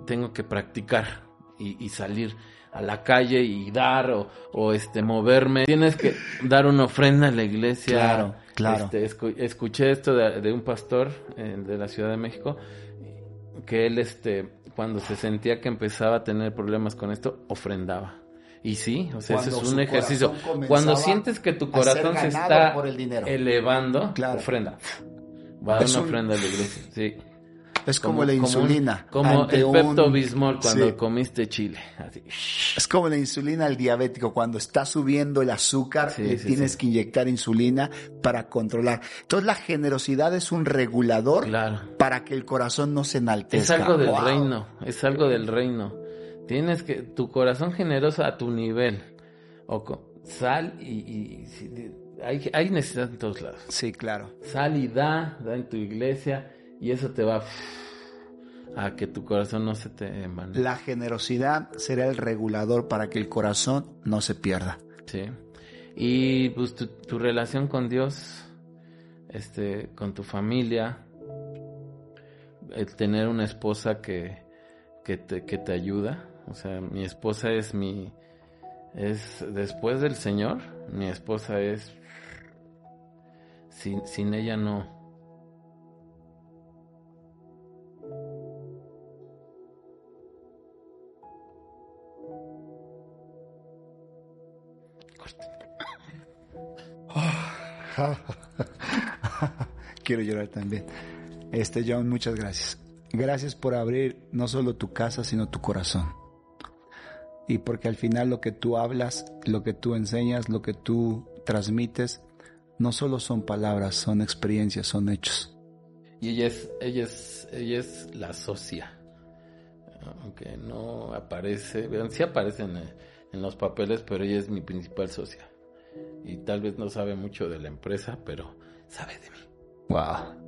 S3: tengo que practicar y, y salir a la calle y dar o, o, este moverme. Tienes que dar una ofrenda a la iglesia.
S2: Claro, claro.
S3: Este, escu- escuché esto de, de un pastor eh, de la Ciudad de México que él este cuando se sentía que empezaba a tener problemas con esto ofrendaba. Y sí, o sea, ese es un ejercicio. Cuando sientes que tu corazón se está
S2: por el dinero.
S3: elevando,
S2: Claro.
S3: ofrenda. Va a dar
S2: Es
S3: una
S2: un-
S3: ofrenda a la iglesia, sí.
S2: Es como, la insulina.
S3: Como,
S2: ante
S3: el
S2: un-
S3: Pepto Bismol cuando
S2: Sí.
S3: comiste chile. Así.
S2: Es como la insulina al diabético. Cuando está subiendo el azúcar,
S3: Sí,
S2: le
S3: sí,
S2: tienes
S3: sí.
S2: que inyectar insulina para controlar. Entonces la generosidad es un regulador
S3: Claro.
S2: para que el corazón no se
S3: Es
S2: enaltezca.
S3: algo del
S2: Wow.
S3: reino, es algo del reino. Tienes que, tu corazón generoso a tu nivel. O co- sal y, y- si- hay, hay necesidad en todos lados.
S2: Sí, claro.
S3: Sal y da, da en tu iglesia y eso te va a que tu corazón no se te envanezca.
S2: La generosidad será el regulador para que el corazón no se pierda.
S3: Sí. Y pues tu, tu relación con Dios, este, con tu familia, el tener una esposa que, que te, que te ayuda. O sea, mi esposa es mi, es después del Señor, mi esposa es, sin, sin ella no.
S2: Quiero llorar también. Este John, muchas gracias. Gracias por abrir no solo tu casa, sino tu corazón. Y porque al final lo que tú hablas, lo que tú enseñas, lo que tú transmites, no solo son palabras, son experiencias, son hechos.
S3: Y ella es, ella es, ella es la socia. Aunque no aparece, sí aparece en, eh, en los papeles, pero ella es mi principal socia. Y tal vez no sabe mucho de la empresa, pero sabe de mí.
S2: Wow.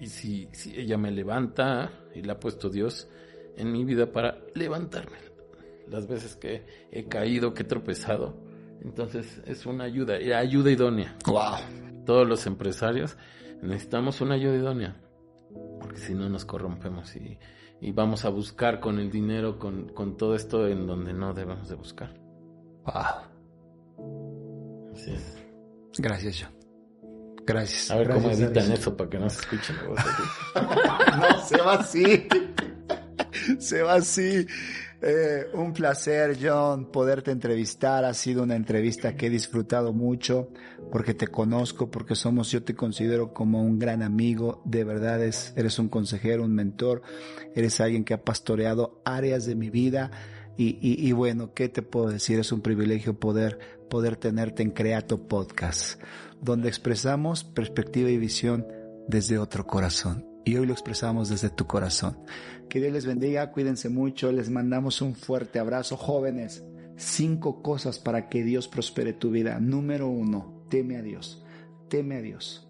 S3: Y si, si ella me levanta, y le ha puesto Dios en mi vida para levantarme. Las veces que he caído, que he tropezado. Entonces es una ayuda, y ayuda idónea.
S2: Wow.
S3: Todos los empresarios necesitamos una ayuda idónea. Porque si no nos corrompemos y, y vamos a buscar con el dinero, con, con todo esto en donde no debemos de buscar.
S2: Wow.
S3: Así es.
S2: Gracias, John. Gracias.
S3: A ver cómo editan eso para que no se escuchen. la voz así.
S2: No, se va así. Se va así. Eh, un placer, John, poderte entrevistar. Ha sido una entrevista que he disfrutado mucho porque te conozco, porque somos, yo te considero como un gran amigo. De verdad es, eres un consejero, un mentor. Eres alguien que ha pastoreado áreas de mi vida. Y, y, y bueno, ¿qué te puedo decir? Es un privilegio poder, poder tenerte en Creato Podcast, donde expresamos perspectiva y visión desde otro corazón. Y hoy lo expresamos desde tu corazón. Que Dios les bendiga, cuídense mucho, les mandamos un fuerte abrazo. Jóvenes, cinco cosas para que Dios prospere tu vida. Número uno, teme a Dios. Teme a Dios.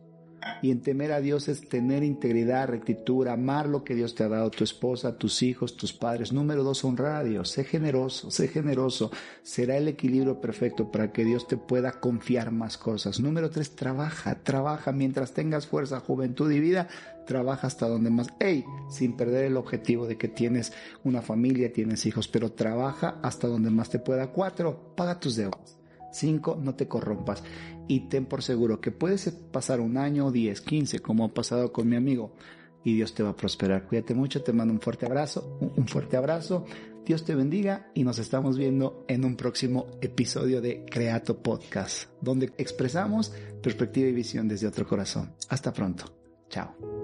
S2: Y en temer a Dios es tener integridad, rectitud, amar lo que Dios te ha dado, tu esposa, tus hijos, tus padres. Número dos, honrar a Dios. Sé generoso, sé generoso. Será el equilibrio perfecto para que Dios te pueda confiar más cosas. Número tres, trabaja, trabaja mientras tengas fuerza, juventud y vida. Trabaja hasta donde más. Hey, sin perder el objetivo de que tienes una familia, tienes hijos, pero trabaja hasta donde más te pueda. Cuatro, paga tus deudas. Cinco, no te corrompas. Y ten por seguro que puedes pasar un año, diez, quince, como ha pasado con mi amigo. Y Dios te va a prosperar. Cuídate mucho, te mando un fuerte abrazo, un fuerte abrazo. Dios te bendiga y nos estamos viendo en un próximo episodio de Creato Podcast, donde expresamos perspectiva y visión desde otro corazón. Hasta pronto. Chao.